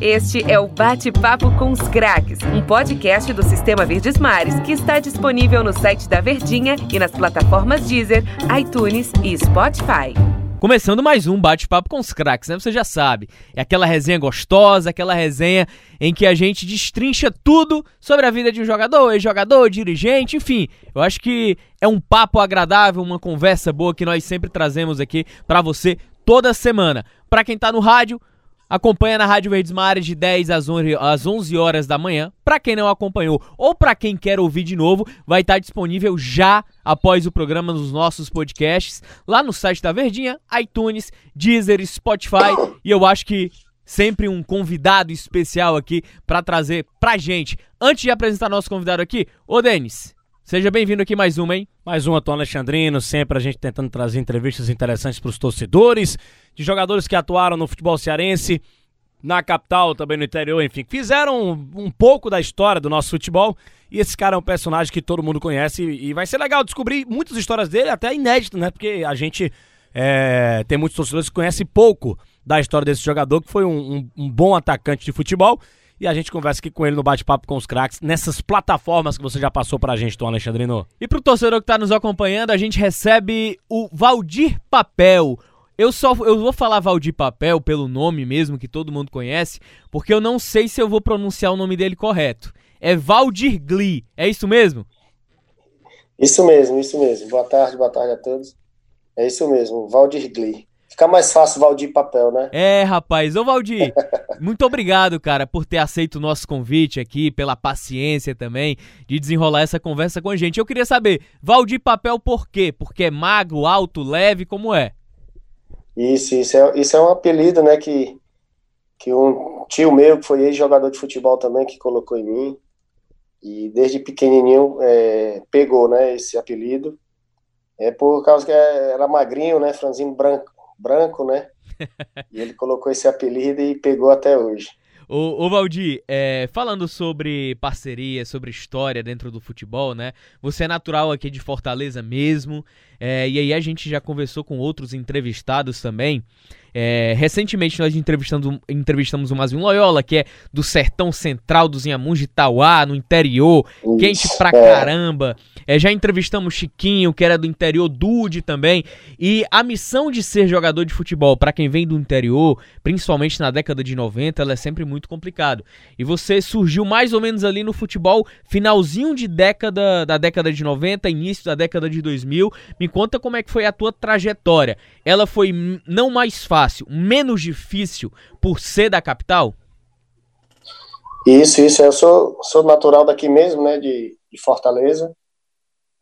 Este é o Bate-Papo com os Craques, um podcast do Sistema Verdes Mares que está disponível no site da Verdinha e nas plataformas Deezer, iTunes e Spotify. Começando mais um bate-papo com os craques, né? Você já sabe. É aquela resenha gostosa, aquela resenha em que a gente destrincha tudo sobre a vida de um jogador, ex-jogador, dirigente, enfim. Eu acho que é um papo agradável, uma conversa boa que nós sempre trazemos aqui para você toda semana. Para quem tá no rádio, Acompanha na Rádio Verdes Mares de 10 às 11 horas da manhã. Para quem não acompanhou ou para quem quer ouvir de novo, vai estar disponível já após o programa nos nossos podcasts, lá no site da Verdinha, iTunes, Deezer, Spotify. E eu acho que sempre um convidado especial aqui para trazer pra gente. Antes de apresentar nosso convidado aqui, ô Denis, seja bem-vindo aqui mais uma, hein? Mais uma, Tom Alexandrino, sempre a gente tentando trazer entrevistas interessantes para os torcedores de jogadores que atuaram no futebol cearense, na capital, também no interior, enfim, fizeram um, pouco da história do nosso futebol. E esse cara é um personagem que todo mundo conhece e vai ser legal descobrir muitas histórias dele, até inédito, né? Porque a gente é, tem muitos torcedores que conhecem pouco da história desse jogador, que foi um, um, um bom atacante de futebol. E a gente conversa aqui com ele no bate-papo com os craques, nessas plataformas que você já passou pra gente, Tom Alexandrino. E pro torcedor que tá nos acompanhando, a gente recebe o Valdir Papel, eu só eu vou falar Valdir Papel pelo nome mesmo que todo mundo conhece, porque eu não sei se eu vou pronunciar o nome dele correto. É Valdir Glee, é isso mesmo? Isso mesmo, isso mesmo. Boa tarde, boa tarde a todos. É isso mesmo, Valdir Glee. Fica mais fácil Valdir Papel, né? É, rapaz. Ô, Valdir, muito obrigado, cara, por ter aceito o nosso convite aqui, pela paciência também de desenrolar essa conversa com a gente. Eu queria saber, Valdir Papel por quê? Porque é magro, alto, leve, como é? Isso, isso é, isso é um apelido, né, que, que um tio meu, que foi ex-jogador de futebol também, que colocou em mim, e desde pequenininho é, pegou, né, esse apelido, é por causa que era magrinho, né, franzino branco, branco, né, e ele colocou esse apelido e pegou até hoje. Ô, ô Valdir, é, falando sobre parceria, sobre história dentro do futebol, né? Você é natural aqui de Fortaleza mesmo, é, e aí a gente já conversou com outros entrevistados também. É, recentemente nós entrevistamos, entrevistamos o Mazinho Loyola, que é do sertão central dos Inhamuns de Itauá, no interior, Isso, quente pra é. caramba. É, já entrevistamos Chiquinho, que era do interior, Dude também. E a missão de ser jogador de futebol, para quem vem do interior, principalmente na década de 90, ela é sempre muito complicado. E você surgiu mais ou menos ali no futebol, finalzinho de década da década de 90, início da década de 2000. Me conta como é que foi a tua trajetória. Ela foi não mais fácil fácil, menos difícil por ser da capital? Isso, isso. Eu sou, sou natural daqui mesmo, né, de, de Fortaleza.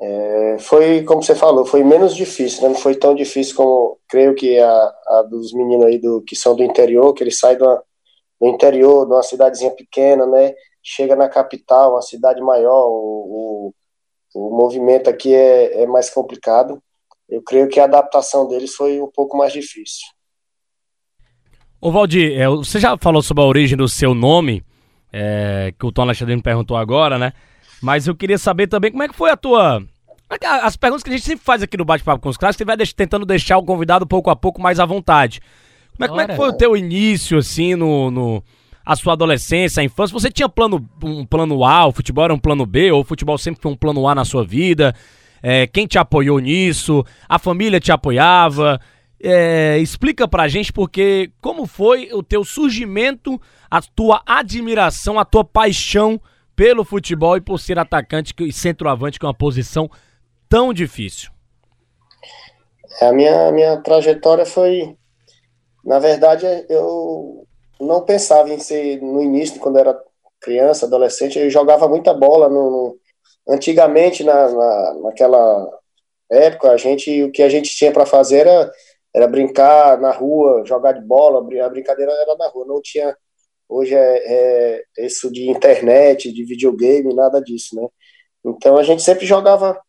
É, foi, como você falou, foi menos difícil, né? não foi tão difícil como, creio que a, a dos meninos aí do, que são do interior, que eles saem do, do interior, de uma cidadezinha pequena, né, chega na capital, uma cidade maior, o, o, o movimento aqui é, é mais complicado. Eu creio que a adaptação deles foi um pouco mais difícil. Ô Valdir, é, você já falou sobre a origem do seu nome, é, que o Tom Alexandre me perguntou agora, né? Mas eu queria saber também como é que foi a tua. As perguntas que a gente sempre faz aqui no Bate-Papo com os Clássicos, você vai tentando deixar o convidado pouco a pouco mais à vontade. Como é, como é que foi o teu início, assim, no, no, a sua adolescência, a infância? Você tinha plano, um plano A, o futebol era um plano B, ou o futebol sempre foi um plano A na sua vida? É, quem te apoiou nisso? A família te apoiava? É, explica pra gente porque como foi o teu surgimento, a tua admiração, a tua paixão pelo futebol e por ser atacante e centroavante com uma posição tão difícil. É, a minha, minha trajetória foi, na verdade, eu não pensava em ser no início, quando era criança, adolescente, eu jogava muita bola no antigamente na, na, naquela época a gente o que a gente tinha para fazer era era brincar na rua, jogar de bola, a brincadeira era na rua, não tinha hoje é, é, isso de internet, de videogame, nada disso, né? Então a gente sempre jogava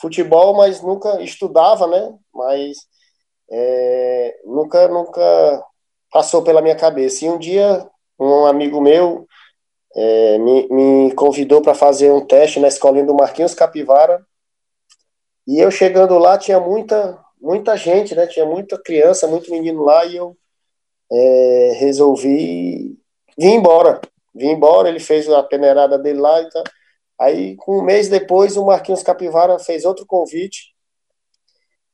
futebol, mas nunca estudava, né? Mas é, nunca, nunca passou pela minha cabeça. E um dia um amigo meu é, me, me convidou para fazer um teste na escolinha do Marquinhos Capivara. E eu chegando lá tinha muita muita gente, né? Tinha muita criança, muito menino lá e eu é, resolvi vim embora. Vim embora, ele fez a peneirada dele lá e tal. Aí, um mês depois, o Marquinhos Capivara fez outro convite,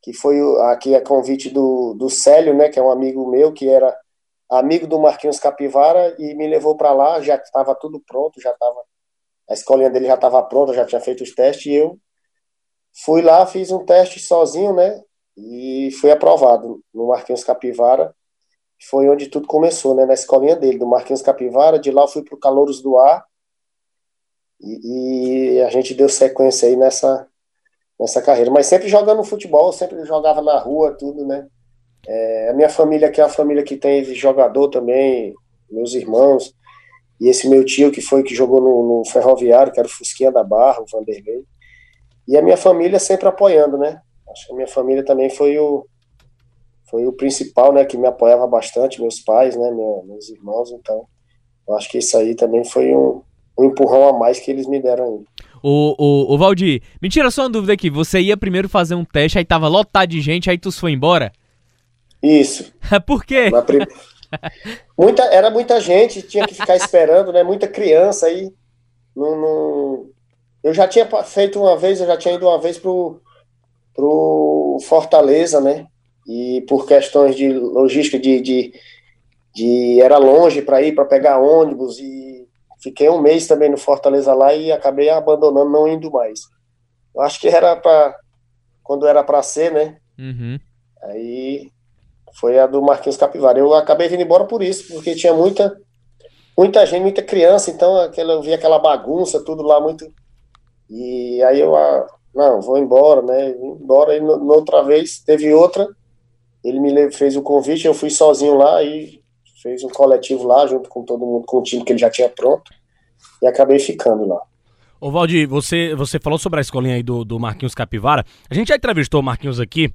que foi aqui a convite do, do Célio, né, que é um amigo meu, que era amigo do Marquinhos Capivara, e me levou para lá, já estava tudo pronto, já estava a escolinha dele já estava pronta, já tinha feito os testes, e eu fui lá, fiz um teste sozinho, né, e fui aprovado no Marquinhos Capivara, foi onde tudo começou, né, na escolinha dele, do Marquinhos Capivara, de lá eu fui para o Calouros do Ar, e, e, a gente deu sequência aí nessa, nessa carreira, mas sempre jogando futebol, sempre jogava na rua, tudo, né, é, a minha família aqui é uma família que tem jogador também, meus irmãos, e esse meu tio que foi que jogou no, no Ferroviário, que era o Fusquinha da Barra, o Vanderlei, e a minha família sempre apoiando, né, acho que a minha família também foi o, foi o principal, né, que me apoiava bastante, meus pais, né, meus irmãos, então eu acho que isso aí também foi um, um empurrão a mais que eles me deram aí. O, o, o Valdir, me tira só uma dúvida aqui, você ia primeiro fazer um teste, aí tava lotado de gente, aí tu foi embora? Isso. Por quê? Prim... muita, era muita gente, tinha que ficar esperando, né, muita criança aí, não, não... eu já tinha feito uma vez, eu já tinha ido uma vez pro, pro Fortaleza, né, e por questões de logística, de, de, de era longe para ir, para pegar ônibus, e fiquei um mês também no Fortaleza lá e acabei abandonando, não indo mais. Eu acho que era para quando era para ser, né? Uhum. Aí foi a do Marquinhos Capivara. Eu acabei vindo embora por isso, porque tinha muita muita gente, muita criança, então aquela, eu via aquela bagunça, tudo lá muito. E aí eu, ah, não, vou embora, né? Vim embora. E no, no outra vez teve outra ele me fez o convite, eu fui sozinho lá e fez um coletivo lá, junto com todo mundo, com o time que ele já tinha pronto, e acabei ficando lá. Ô Valdir, você, você falou sobre a escolinha aí do, do Marquinhos Capivara. A gente já entrevistou o Marquinhos aqui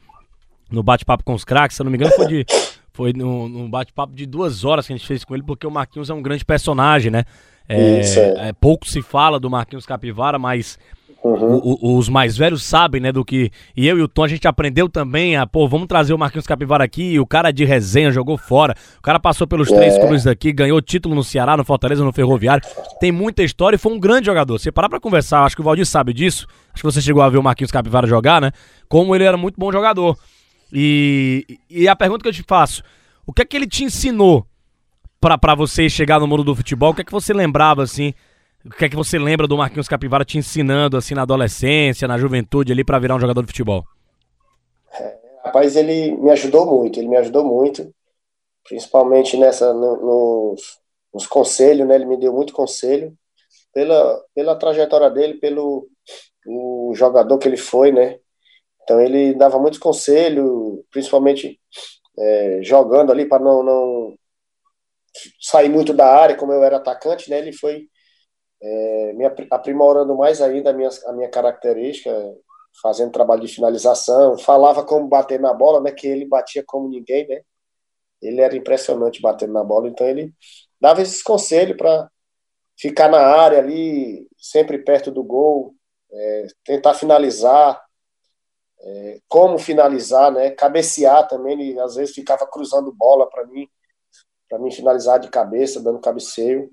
no bate-papo com os craques, se eu não me engano, foi de. Foi num, num bate-papo de duas horas que a gente fez com ele, porque o Marquinhos é um grande personagem, né? É, Isso, é. É, pouco se fala do Marquinhos Capivara, mas Uhum. O, os mais velhos sabem, né, do que. E eu e o Tom, a gente aprendeu também a, pô, vamos trazer o Marquinhos Capivara aqui. O cara de resenha jogou fora. O cara passou pelos é. três clubes daqui, ganhou título no Ceará, no Fortaleza, no Ferroviário. Tem muita história e foi um grande jogador. Você parar pra conversar, acho que o Valdir sabe disso. Acho que você chegou a ver o Marquinhos Capivara jogar, né? Como ele era muito bom jogador. E, e a pergunta que eu te faço: o que é que ele te ensinou para você chegar no mundo do futebol? O que é que você lembrava, assim? O que é que você lembra do Marquinhos Capivara te ensinando assim na adolescência, na juventude ali para virar um jogador de futebol? É, rapaz, ele me ajudou muito, ele me ajudou muito, principalmente nessa no, nos, nos conselhos, né? Ele me deu muito conselho pela pela trajetória dele, pelo o jogador que ele foi, né? Então ele dava muitos conselhos, principalmente é, jogando ali para não, não sair muito da área, como eu era atacante, né? Ele foi é, me aprimorando mais ainda a minha, a minha característica, fazendo trabalho de finalização, falava como bater na bola, né, que ele batia como ninguém, né, ele era impressionante batendo na bola, então ele dava esses conselhos para ficar na área ali, sempre perto do gol, é, tentar finalizar, é, como finalizar, né, cabecear também, ele às vezes ficava cruzando bola para mim, para mim finalizar de cabeça, dando cabeceio,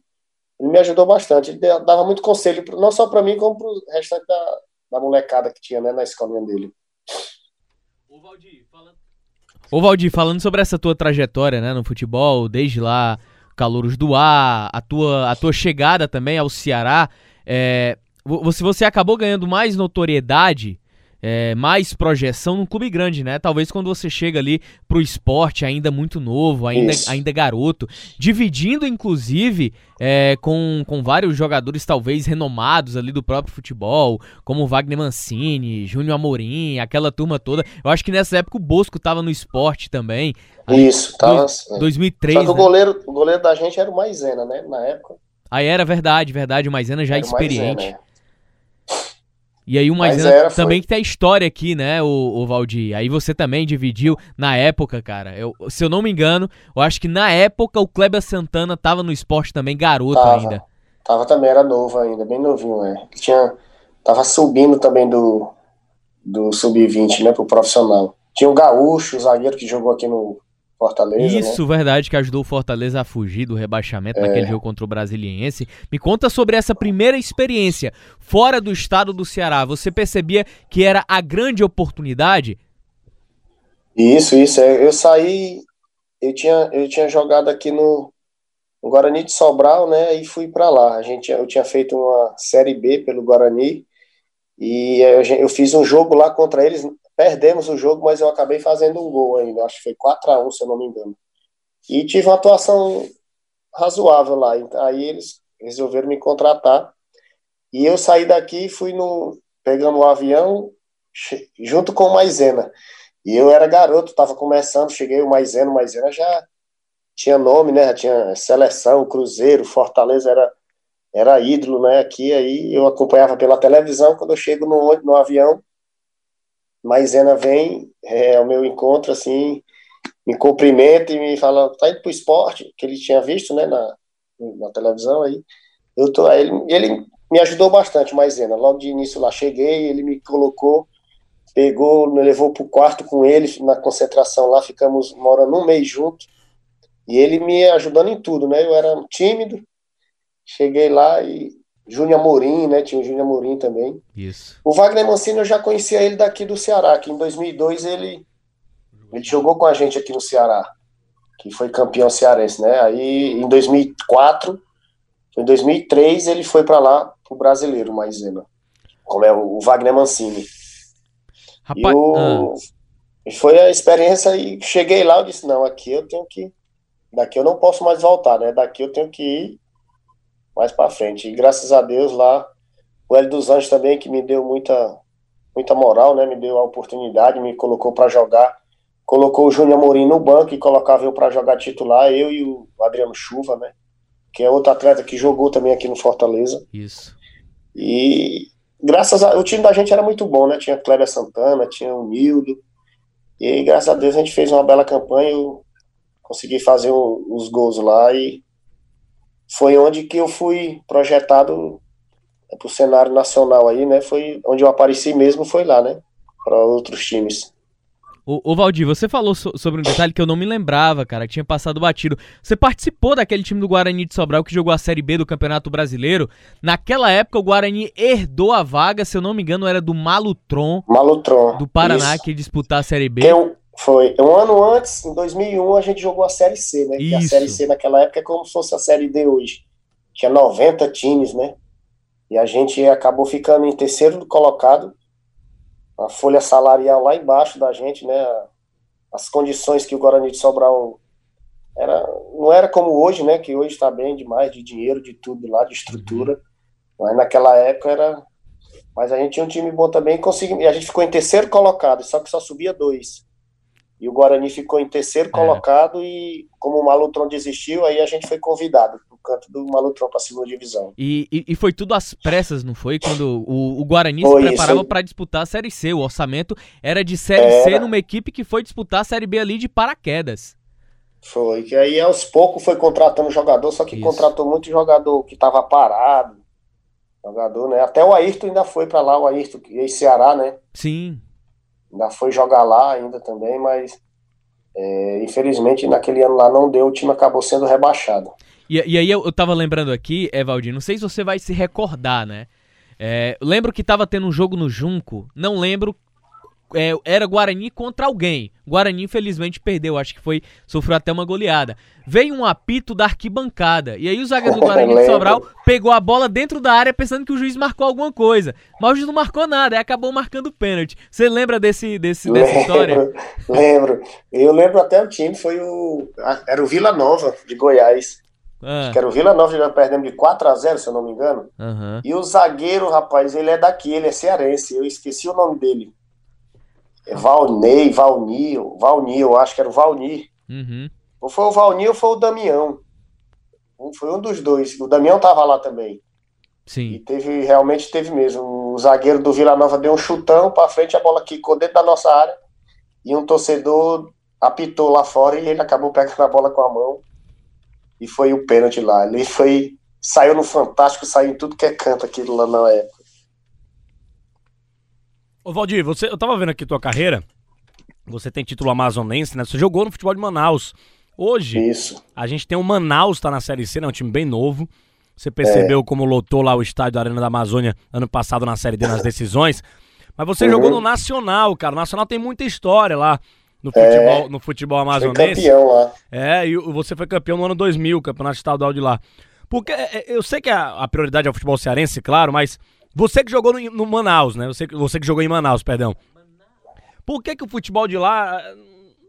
ele me ajudou bastante. Ele dava muito conselho, não só para mim, como para o restante da, da molecada que tinha né, na escolinha dele. Ô Valdir, falando... Ô Valdir, falando sobre essa tua trajetória né, no futebol, desde lá, Calouros do Ar, a tua, a tua chegada também ao Ceará, é, você, você acabou ganhando mais notoriedade é, mais projeção num clube grande, né? Talvez quando você chega ali pro esporte ainda muito novo, ainda, ainda garoto, dividindo inclusive é, com, com vários jogadores talvez renomados ali do próprio futebol, como Wagner Mancini, Júnior Amorim, aquela turma toda. Eu acho que nessa época o Bosco tava no esporte também. Isso, tava. 2003. Só que né? o, goleiro, o goleiro da gente era o Maisena, né? Na época. Aí era verdade, verdade, o Maisena já era experiente. Maisena, é. E aí o Maisena era, também que tem a história aqui, né, o, o Valdir. Aí você também dividiu na época, cara. Eu, se eu não me engano, eu acho que na época o Kleber Santana tava no esporte também, garoto tava, ainda. Tava também, era novo ainda, bem novinho, é. Tinha, tava subindo também do, do sub-20, né, pro profissional. Tinha o Gaúcho, o zagueiro que jogou aqui no Fortaleza. Isso, né? verdade, que ajudou o Fortaleza a fugir do rebaixamento é. naquele jogo contra o Brasiliense. Me conta sobre essa primeira experiência fora do estado do Ceará. Você percebia que era a grande oportunidade? Isso, isso. Eu saí, eu tinha, eu tinha jogado aqui no, no Guarani de Sobral, né? E fui para lá. A gente, eu tinha feito uma série B pelo Guarani e eu, eu fiz um jogo lá contra eles Perdemos o jogo, mas eu acabei fazendo um gol ainda. Acho que foi 4 a 1 se eu não me engano. E tive uma atuação razoável lá. Aí eles resolveram me contratar. E eu saí daqui e fui no, pegando o um avião junto com o Maisena. E eu era garoto, estava começando, cheguei o Maisena, o Maisena já tinha nome, né? Já tinha seleção, Cruzeiro, Fortaleza era era ídolo, né? Aqui aí eu acompanhava pela televisão. Quando eu chego no, no avião, Maisena vem é, ao meu encontro, assim, me cumprimenta e me fala, tá indo pro esporte, que ele tinha visto, né, na, na televisão aí. Eu tô, aí ele, ele me ajudou bastante, Maisena. Logo de início lá cheguei, ele me colocou, pegou, me levou pro quarto com ele, na concentração lá, ficamos morando um mês junto. E ele me ajudando em tudo, né? Eu era tímido, cheguei lá e Júnior Amorim, né? Tinha o Júnior Amorim também. Isso. O Wagner Mancini eu já conhecia ele daqui do Ceará, que em 2002 ele, ele jogou com a gente aqui no Ceará, que foi campeão cearense, né? Aí em 2004, em 2003 ele foi para lá pro brasileiro, Maisena, como é o Wagner Mancini. Rapaz, e o, ah. foi a experiência e cheguei lá, eu disse, não, aqui eu tenho que, daqui eu não posso mais voltar, né? Daqui eu tenho que ir mais para frente. E graças a Deus lá, o Hélio dos Anjos também, que me deu muita, muita moral, né? Me deu a oportunidade, me colocou para jogar. Colocou o Júnior Amorim no banco e colocava eu para jogar titular, eu e o Adriano Chuva, né? Que é outro atleta que jogou também aqui no Fortaleza. Isso. E graças a o time da gente era muito bom, né? Tinha Cléber Santana, tinha o Nildo. E graças a Deus a gente fez uma bela campanha, eu consegui fazer os gols lá e foi onde que eu fui projetado para o cenário nacional aí, né? Foi onde eu apareci mesmo, foi lá, né? Para outros times. Ô, Valdir, você falou so sobre um detalhe que eu não me lembrava, cara, que tinha passado batido. Você participou daquele time do Guarani de Sobral que jogou a Série B do Campeonato Brasileiro. Naquela época, o Guarani herdou a vaga, se eu não me engano, era do Malutron. Malutron. Do Paraná, isso. que ia disputar a Série B. Eu, foi. Um ano antes, em 2001, a gente jogou a Série C, né? Que a Série C naquela época é como se fosse a Série D hoje. Tinha 90 times, né? E a gente acabou ficando em terceiro colocado. A folha salarial lá embaixo da gente, né? As condições que o Guarani de Sobral era, não era como hoje, né? Que hoje está bem demais de dinheiro, de tudo lá, de estrutura. Mas naquela época era. Mas a gente tinha um time bom também e, e a gente ficou em terceiro colocado, só que só subia dois. E o Guarani ficou em terceiro é. colocado e como o Malutron desistiu, aí a gente foi convidado pro canto do Malutron para a segunda divisão. E, e, e, foi tudo às pressas, não foi? Quando o, o Guarani foi se preparava para disputar a Série C. O orçamento era de Série era. C numa equipe que foi disputar a Série B ali de paraquedas. Foi, que aí aos poucos foi contratando jogador, só que Isso. contratou muito jogador que estava parado. Jogador, né? Até o Ayrton ainda foi para lá, o Ayrton, ex-Ceará, né? Sim ainda foi jogar lá ainda também, mas é, infelizmente naquele ano lá não deu, o time acabou sendo rebaixado. E, e aí eu, eu tava lembrando aqui, Evaldinho, não sei se você vai se recordar, né? É, lembro que tava tendo um jogo no Junco, não lembro é, era Guarani contra alguém. Guarani, infelizmente, perdeu. Acho que foi. Sofreu até uma goleada. Veio um apito da arquibancada. E aí o zagueiro do Guarani de Sobral pegou a bola dentro da área pensando que o juiz marcou alguma coisa. Mas o juiz não marcou nada, aí acabou marcando pênalti. Você lembra desse, desse, dessa lembro, história? Lembro. Eu lembro até o time, foi o. Era o Vila Nova, de Goiás. Ah. Que era o Vila Nova, já perdemos de 4 a 0 se eu não me engano. Uhum. E o zagueiro, rapaz, ele é daqui, ele é cearense. Eu esqueci o nome dele. É Valnei, Valnil, Valnil, acho que era o Valnir. Uhum. Ou foi o Valnir ou foi o Damião. Foi um dos dois. O Damião tava lá também. Sim. E teve, realmente teve mesmo. O zagueiro do Vila Nova deu um chutão para frente, a bola quicou dentro da nossa área. E um torcedor apitou lá fora e ele acabou pegando a bola com a mão. E foi o pênalti lá. Ele foi. Saiu no Fantástico, saiu em tudo que é canto aquilo lá na época. Ô Valdir, você, eu tava vendo aqui tua carreira Você tem título amazonense, né? Você jogou no futebol de Manaus. Hoje, Isso. a gente tem o Manaus, tá na Série C, né? Um time bem novo. Você percebeu É. como lotou lá o estádio da Arena da Amazônia ano passado na Série D nas decisões. Mas você Uhum. jogou no Nacional, cara. O Nacional tem muita história lá no É. futebol, no futebol Foi amazonense. campeão lá. É, e você foi campeão no ano 2000, campeonato estadual de lá. Porque é, é, eu sei que a, a prioridade é o futebol cearense, claro, mas você que jogou no, no Manaus, né? Você, que- você que jogou em Manaus, perdão. Por que, que o futebol de lá eh,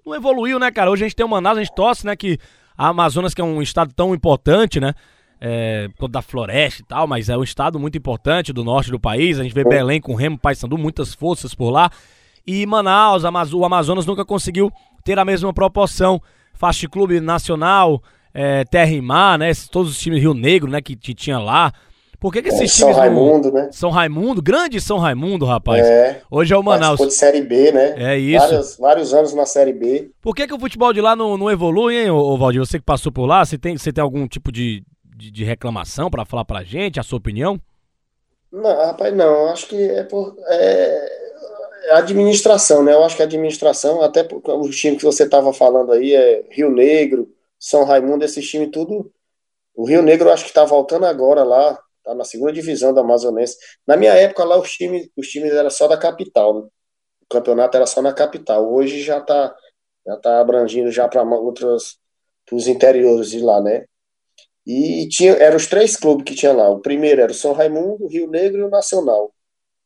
não evoluiu, né, cara? Hoje a gente tem o Manaus, a gente torce, né, que a Amazonas, que é um estado tão importante, né? É, da floresta e tal, mas é um estado muito importante do norte do país. A gente vê Belém com Remo, Paysandu, muitas forças por lá. E Manaus, o Amazonas nunca conseguiu ter a mesma proporção. Fast Clube Nacional, é, Terra e Mar, né? Todos os times Rio Negro, né? Que, que tinha lá. Por que, que esses São times. não- Raimundo, né? São Raimundo, grande São Raimundo, rapaz. É. Hoje é o Manaus. De Série B, né? É isso. Vários, vários anos na Série B. Por que, que o futebol de lá não, não evolui, hein, ô, Valdir? Você que passou por lá, você tem, você tem algum tipo de, de, de reclamação pra falar pra gente, a sua opinião? Não, rapaz, não. Acho que é por. É, é administração, né? Eu acho que a administração, até porque os times que você estava falando aí, é Rio Negro, São Raimundo, esses times tudo. O Rio Negro eu acho que está voltando agora lá, tá na segunda divisão da Amazonense. Na minha época lá, os times, os times eram só da capital, né? O campeonato era só na capital. Hoje já está já tá abrangindo já para outros os interiores de lá, né? E tinha, eram os três clubes que tinha lá. O primeiro era o São Raimundo, o Rio Negro e o Nacional.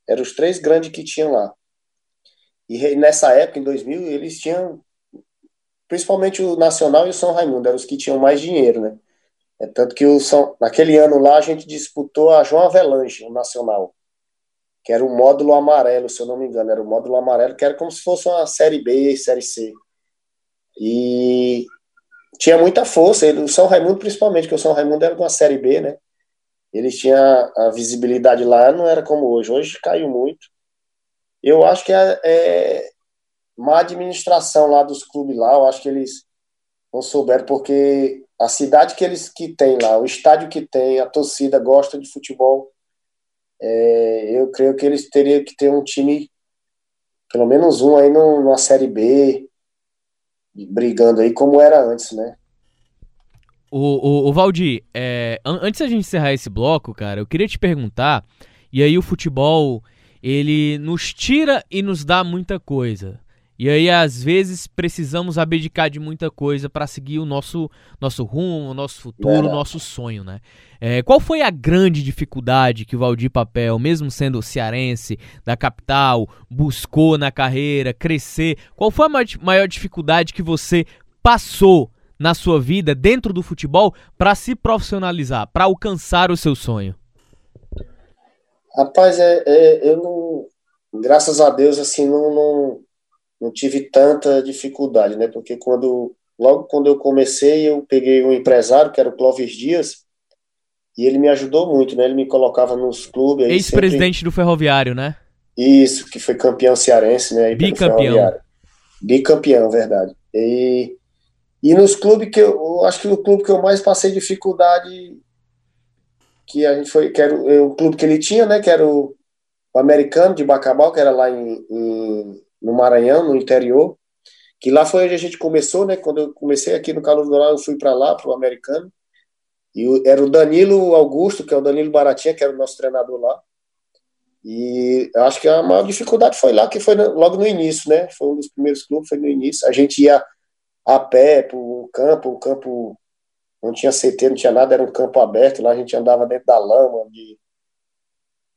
Eram os três grandes que tinham lá. E nessa época, em 2000, eles tinham, principalmente o Nacional e o São Raimundo, eram os que tinham mais dinheiro, né? É tanto que o São, naquele ano lá a gente disputou a João Avelange, o Nacional, que era o módulo amarelo, se eu não me engano, era o módulo amarelo, que era como se fosse uma Série B, Série C. E tinha muita força, ele, o São Raimundo principalmente, porque o São Raimundo era uma Série B, né? Eles tinham a visibilidade lá, não era como hoje. Hoje caiu muito. Eu acho que é, é má administração lá dos clubes lá, eu acho que eles não souberam, porque a cidade que eles que tem lá, o estádio que tem, a torcida gosta de futebol, é, eu creio que eles teriam que ter um time, pelo menos um aí numa Série B, brigando aí como era antes, né? O, o, o Valdir, é, an- antes da gente encerrar esse bloco, cara, eu queria te perguntar, e aí o futebol, ele nos tira e nos dá muita coisa. E aí, às vezes, precisamos abdicar de muita coisa para seguir o nosso, nosso rumo, o nosso futuro, o nosso sonho, né? É, qual foi a grande dificuldade que o Valdir Papel, mesmo sendo cearense, da capital, buscou na carreira, crescer? Qual foi a ma- maior dificuldade que você passou na sua vida dentro do futebol para se profissionalizar, para alcançar o seu sonho? Rapaz, é, é, eu não. Graças a Deus, assim, não, não, não tive tanta dificuldade, né? Porque quando, logo quando eu comecei, eu peguei um empresário, que era o Clóvis Dias, e ele me ajudou muito, né? Ele me colocava nos clubes. Ex-presidente do Ferroviário, né? sempre- Isso, que foi campeão cearense, né? Bicampeão. Bicampeão, verdade. E, e nos clubes que eu, eu acho que no clube que eu mais passei dificuldade que a gente foi, que era o, o clube que ele tinha, né, que era o, o americano de Bacabal, que era lá em, em- no Maranhão, no interior, que lá foi onde a gente começou, né, quando eu comecei aqui no Calor do Dourado, eu fui para lá, para o americano, e era o Danilo Augusto, que é o Danilo Baratinha, que era o nosso treinador lá, e acho que a maior dificuldade foi lá, que foi logo no início, né, foi um dos primeiros clubes, foi no início, a gente ia a pé para o campo, o campo não tinha CT, não tinha nada, era um campo aberto, lá a gente andava dentro da lama, de,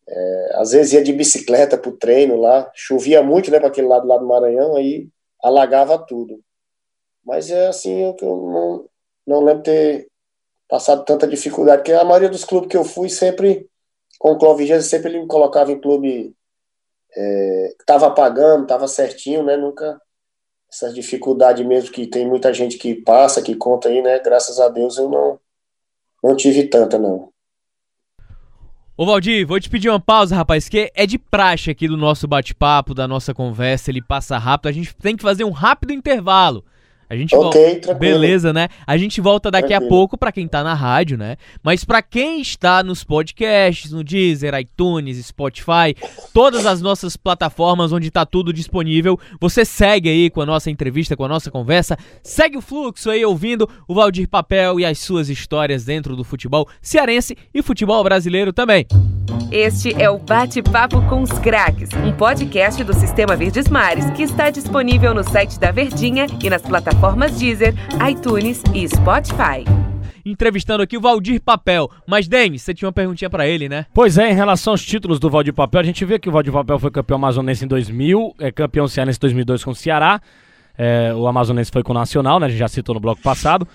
é, às vezes ia de bicicleta para o treino lá, chovia muito, né, para aquele lado lá do Maranhão, aí alagava tudo. Mas é assim, eu, eu não, não lembro ter passado tanta dificuldade, porque a maioria dos clubes que eu fui sempre, com o Clóvis sempre ele me colocava em clube é, estava pagando, estava certinho, né, nunca essas dificuldades mesmo que tem muita gente que passa, que conta aí, né? Graças a Deus eu não, não tive tanta, não. Ô Valdir, vou te pedir uma pausa, rapaz, que é de praxe aqui do nosso bate-papo, da nossa conversa, ele passa rápido, a gente tem que fazer um rápido intervalo. A gente Ok, volta. Beleza, né? A gente volta daqui a Tranquilo. pouco pra quem tá na rádio, né? Mas pra quem está nos podcasts, no Deezer, iTunes, Spotify, todas as nossas plataformas onde tá tudo disponível, você segue aí com a nossa entrevista, com a nossa conversa, segue o fluxo aí ouvindo o Valdir Papel e as suas histórias dentro do futebol cearense e futebol brasileiro também. Este é o Bate-Papo com os Craques, um podcast do Sistema Verdes Mares que está disponível no site da Verdinha e nas plataformas Deezer, iTunes e Spotify. Entrevistando aqui o Valdir Papel. Mas, Denis, você tinha uma perguntinha pra ele, né? Pois é, em relação aos títulos do Valdir Papel, a gente vê que o Valdir Papel foi campeão amazonense em 2000, é campeão cearense em 2002 com o Ceará, é, o amazonense foi com o Nacional, né, a gente já citou no bloco passado.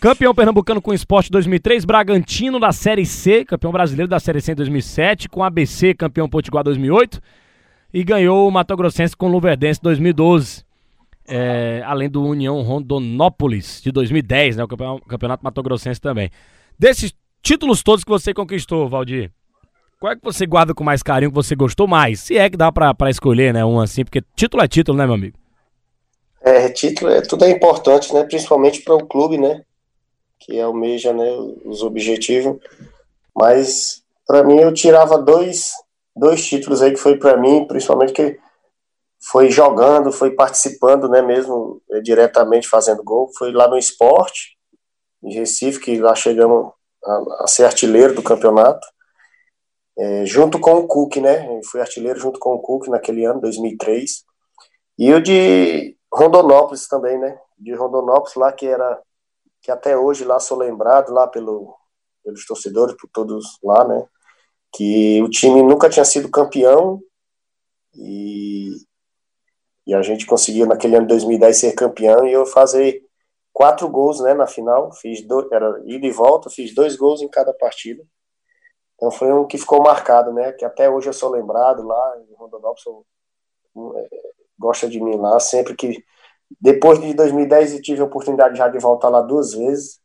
Campeão pernambucano com Esporte em 2003, Bragantino da Série C, campeão brasileiro da Série C em 2007, com ABC, campeão Potiguar 2008, e ganhou o Mato Grossense com o Luverdense em 2012. É, além do União Rondonópolis de 2010, né, o campeão- campeonato Mato Grossense também. Desses títulos todos que você conquistou, Valdir, qual é que você guarda com mais carinho, que você gostou mais? Se é que dá pra escolher, né, um assim, porque título é título, né, meu amigo? É, título, é, tudo é importante, né? Principalmente para o clube, né? Que almeja, né, os objetivos. Mas para mim eu tirava dois, dois títulos aí que foi para mim, principalmente que foi jogando, foi participando, né, mesmo é, diretamente fazendo gol. Foi lá no esporte, em Recife, que lá chegamos a, a ser artilheiro do campeonato. É, junto com o Cook, né? Eu fui artilheiro junto com o Cook naquele ano, 2003. E o de Rondonópolis também, né? De Rondonópolis lá que era que até hoje lá sou lembrado lá pelo, pelos torcedores, por todos lá, né? Que o time nunca tinha sido campeão e, e a gente conseguiu naquele ano de 2010 ser campeão e eu fazer quatro gols, né? Na final, fiz dois, era ida e volta, fiz dois gols em cada partida. Então foi um que ficou marcado, né? Que até hoje eu sou lembrado lá em Rondonópolis, é, gosta de mim lá, sempre que depois de 2010 eu tive a oportunidade já de voltar lá duas vezes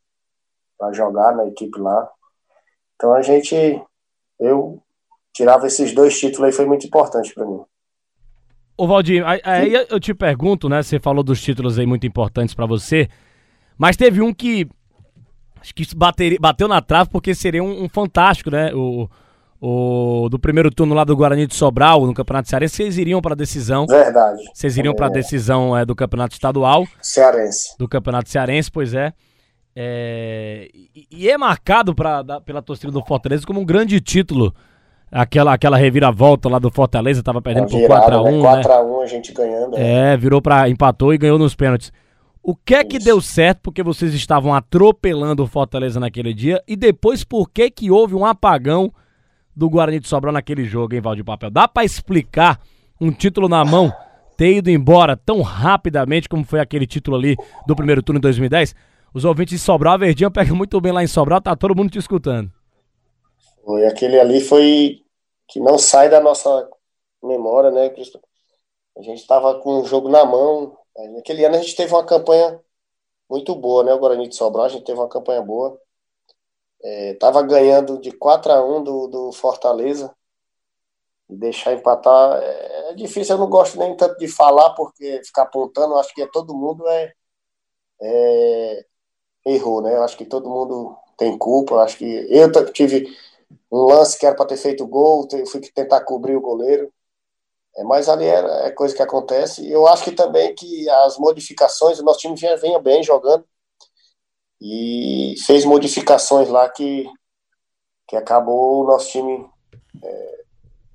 para jogar na equipe lá. Então a gente eu tirava esses dois títulos aí foi muito importante para mim. Ô Valdir, aí- eu te pergunto, né? Você falou dos títulos aí muito importantes pra você, mas teve um que acho que bateu na trave porque seria um, um fantástico, né? O, o do primeiro turno lá do Guarani de Sobral no Campeonato Cearense, vocês iriam pra decisão, Verdade. vocês iriam pra É. decisão é, do Campeonato Estadual, Cearense. do Campeonato Cearense, pois é. É, e, e é marcado pra, da- pela torcida do Fortaleza como um grande título. Aquela, aquela reviravolta lá do Fortaleza, tava perdendo A por virada, 4x1, né? né? 4x1 a gente ganhando. né? É, virou pra. empatou e ganhou nos pênaltis. O que é que Isso. deu certo porque vocês estavam atropelando o Fortaleza naquele dia? E depois por que que houve um apagão do Guarani de Sobral naquele jogo, hein, Valdir Papel? Dá pra explicar um título na mão ter ido embora tão rapidamente como foi aquele título ali do primeiro turno em 2010? Os ouvintes de Sobral, a Verdinha pega muito bem lá em Sobral, tá todo mundo te escutando. Foi aquele ali foi que não sai da nossa memória, né? A gente estava com o jogo na mão. Naquele ano a gente teve uma campanha muito boa, né? O Guarani de Sobral, a gente teve uma campanha boa. É, tava ganhando de 4 a 1 do, do Fortaleza. E deixar empatar é, é difícil, eu não gosto nem tanto de falar, porque ficar apontando, eu acho que é, todo mundo é, é errou, né? Eu acho que todo mundo tem culpa. Eu acho que eu tive um lance que era para ter feito gol, te- fui tentar cobrir o goleiro. É, mas ali era, é coisa que acontece. Eu acho que também que as modificações, o nosso time vinha, vinha bem jogando e fez modificações lá que, que acabou o nosso time é,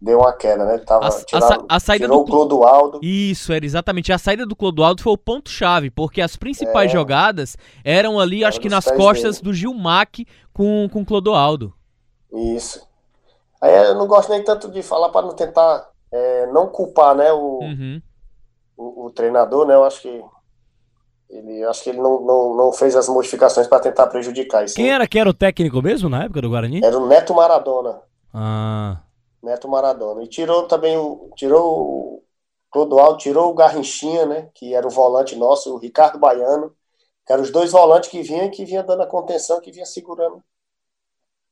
deu uma queda, né? Tava, A- a tiraram- a saída do Clodoaldo. Isso, era exatamente. A saída do Clodoaldo foi o ponto-chave, porque as principais É. jogadas eram ali, acho que nas costas dele. do Gilmac com, com o Clodoaldo. Isso. Aí eu não gosto nem tanto de falar para não tentar é, não culpar, né, o, Uhum. o, o treinador, né? Eu acho que ele acho que ele não, não, não fez as modificações para tentar prejudicar isso. Quem era que era o técnico mesmo na época do Guarani? Era o Neto Maradona, Ah, Neto Maradona. E tirou também o tirou o Clodoaldo, tirou o Garrinchinha, né, que era o volante nosso, o Ricardo Baiano, que eram os dois volantes que vinham e que vinha dando a contenção, que vinha segurando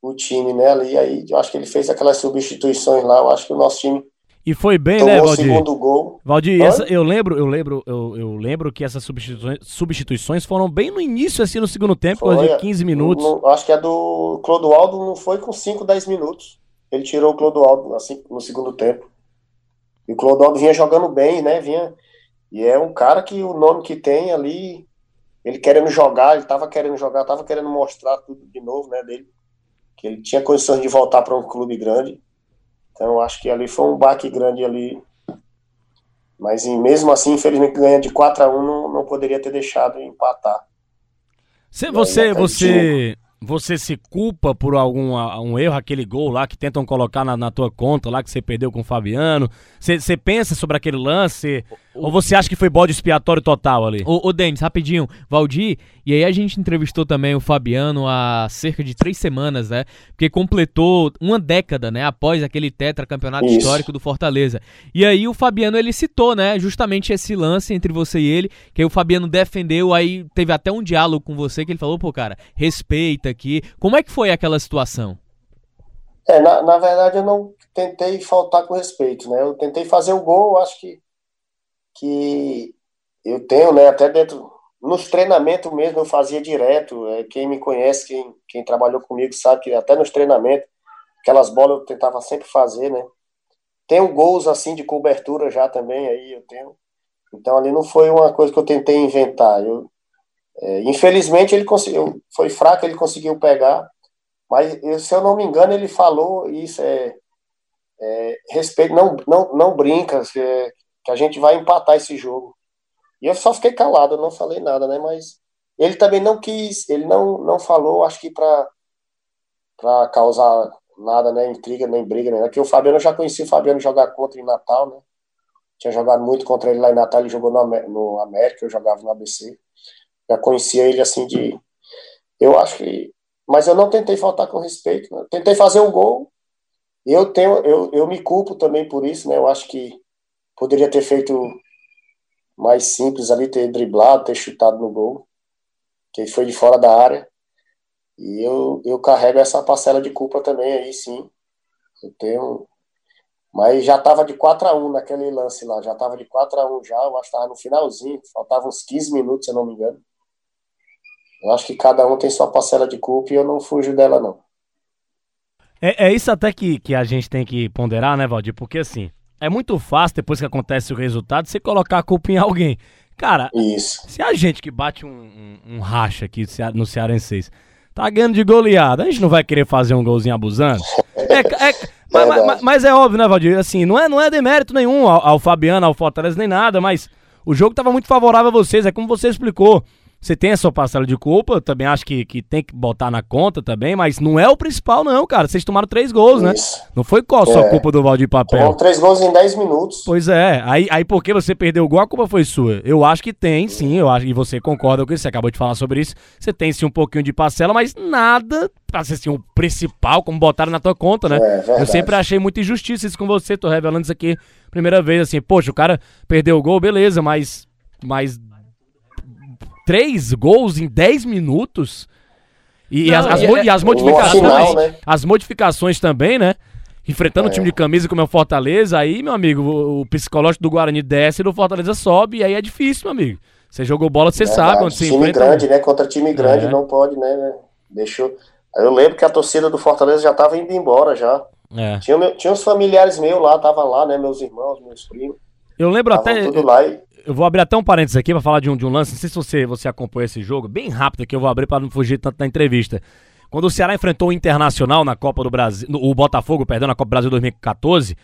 o time, né? Ali aí eu acho que ele fez aquelas substituições lá, eu acho que o nosso time E foi bem, Tomou né, o Valdir? segundo gol. Valdir, essa- eu lembro, eu lembro, eu, eu lembro que essas substituições, substituições foram bem no início, assim, no segundo tempo, coisa de Foi, 15 minutos. Não- acho que a do Clodoaldo não foi com 5, 10 minutos. Ele tirou o Clodoaldo assim, no segundo tempo. E o Clodoaldo vinha jogando bem, né? Vinha, e é um cara que o nome que tem ali, ele querendo jogar, ele tava querendo jogar, tava querendo mostrar tudo de novo, né, dele. Que ele tinha condições de voltar para um clube grande. Então acho que ali foi um baque grande ali. Mas mesmo assim, infelizmente, ganha de 4 a 1 não, não poderia ter deixado empatar. Aí, você, você, você se culpa por algum um erro, aquele gol lá que tentam colocar na, na tua conta lá que você perdeu com o Fabiano? Você você pensa sobre aquele lance? Ou você acha que foi bode expiatório total ali? Ô, ô Denis, rapidinho, Valdir, e aí a gente entrevistou também o Fabiano há cerca de três semanas, né? Porque completou uma década, né? Após aquele tetracampeonato Isso. histórico do Fortaleza. E aí o Fabiano, ele citou, né? Justamente esse lance entre você e ele, que aí o Fabiano defendeu, aí teve até um diálogo com você, que ele falou, pô, cara, respeita aqui. Como é que foi aquela situação? É, na, na verdade eu não tentei faltar com respeito, né? Eu tentei fazer o gol, acho que, que eu tenho, né? Até dentro, nos treinamentos mesmo eu fazia direto. É, quem me conhece, quem, quem trabalhou comigo sabe que até nos treinamentos, aquelas bolas eu tentava sempre fazer, né? Tenho gols assim de cobertura já também, aí eu tenho. Então ali não foi uma coisa que eu tentei inventar. Eu, é, infelizmente ele conseguiu, foi fraco, ele conseguiu pegar. Mas, se eu não me engano, ele falou isso, é, é, respeito, não, não, não brinca, é- que a gente vai empatar esse jogo. E eu só fiquei calado, não falei nada, né? Mas ele também não quis, ele não, não falou, acho que para para causar nada, né? Intriga, nem briga, né? Porque o Fabiano, eu já conheci o Fabiano jogar contra em Natal, né? Tinha jogado muito contra ele lá em Natal, ele jogou no, no América, eu jogava no ABC. Já conhecia ele assim de. Eu acho que mas eu não tentei faltar com respeito. Né? Tentei fazer o gol. Eu tenho, eu, eu me culpo também por isso, né? Eu acho que poderia ter feito mais simples ali, ter driblado, ter chutado no gol, que foi de fora da área. E eu, eu carrego essa parcela de culpa também aí, sim. Eu tenho. Mas já estava de 4 a 1 naquele lance lá, já estava de 4 a 1 já, eu acho que estava no finalzinho, faltavam uns 15 minutos, se eu não me engano. Eu acho que cada um tem sua parcela de culpa e eu não fujo dela, não. É, é isso até que, que a gente tem que ponderar, né, Valdir? Porque assim, é muito fácil, depois que acontece o resultado, você colocar a culpa em alguém. Cara, Isso. se a gente que bate um, um- um racha aqui no Cearenseis tá ganhando de goleada, a gente não vai querer fazer um golzinho abusando? É, é- mas, mas- mas- mas é óbvio, né, Valdir? Assim, não é, não é demérito nenhum ao, ao Fabiano, ao Fortaleza, nem nada, mas o jogo tava muito favorável a vocês, é como você explicou. Você tem a sua parcela de culpa, eu também acho que, que tem que botar na conta também, mas não é o principal, não, cara. Vocês tomaram três gols, né? Isso. Não foi qual só É. culpa do Valdir Papel. Tomamos três gols em 10 minutos. Pois é, aí, aí porque você perdeu o gol, a culpa foi sua. Eu acho que tem, sim, eu acho, e você concorda com isso, você acabou de falar sobre isso. Você tem sim um pouquinho de parcela, mas nada pra ser assim, o principal, como botaram na tua conta, né? É, eu sempre achei muita injustiça isso com você, tô revelando isso aqui primeira vez, assim, poxa, o cara perdeu o gol, beleza, mas. Mas. Três gols em 10 minutos? E, Não, as, as é- e as No modificações. final, né? As modificações também, né? Enfrentando um É. time de camisa como é o Fortaleza, aí, meu amigo, o, o psicológico do Guarani desce e do Fortaleza sobe, e aí é difícil, meu amigo. Você jogou bola, você Verdade. sabe onde você time enfrenta. grande, né? Contra time grande É. não pode, né, né? Deixou. Aí Eu lembro que a torcida do Fortaleza já estava indo embora já. É. Tinha, meu- tinha uns familiares meus lá, tava lá, né? Meus irmãos, meus primos. Eu lembro Estavam até. tudo lá e Eu vou abrir até um parênteses aqui pra falar de um, de um lance. Não sei se você, você acompanhou esse jogo, bem rápido aqui, eu vou abrir pra não fugir tanto da entrevista. Quando o Ceará enfrentou o Internacional na Copa do Brasil, no- o Botafogo, perdão, na Copa do Brasil 2014,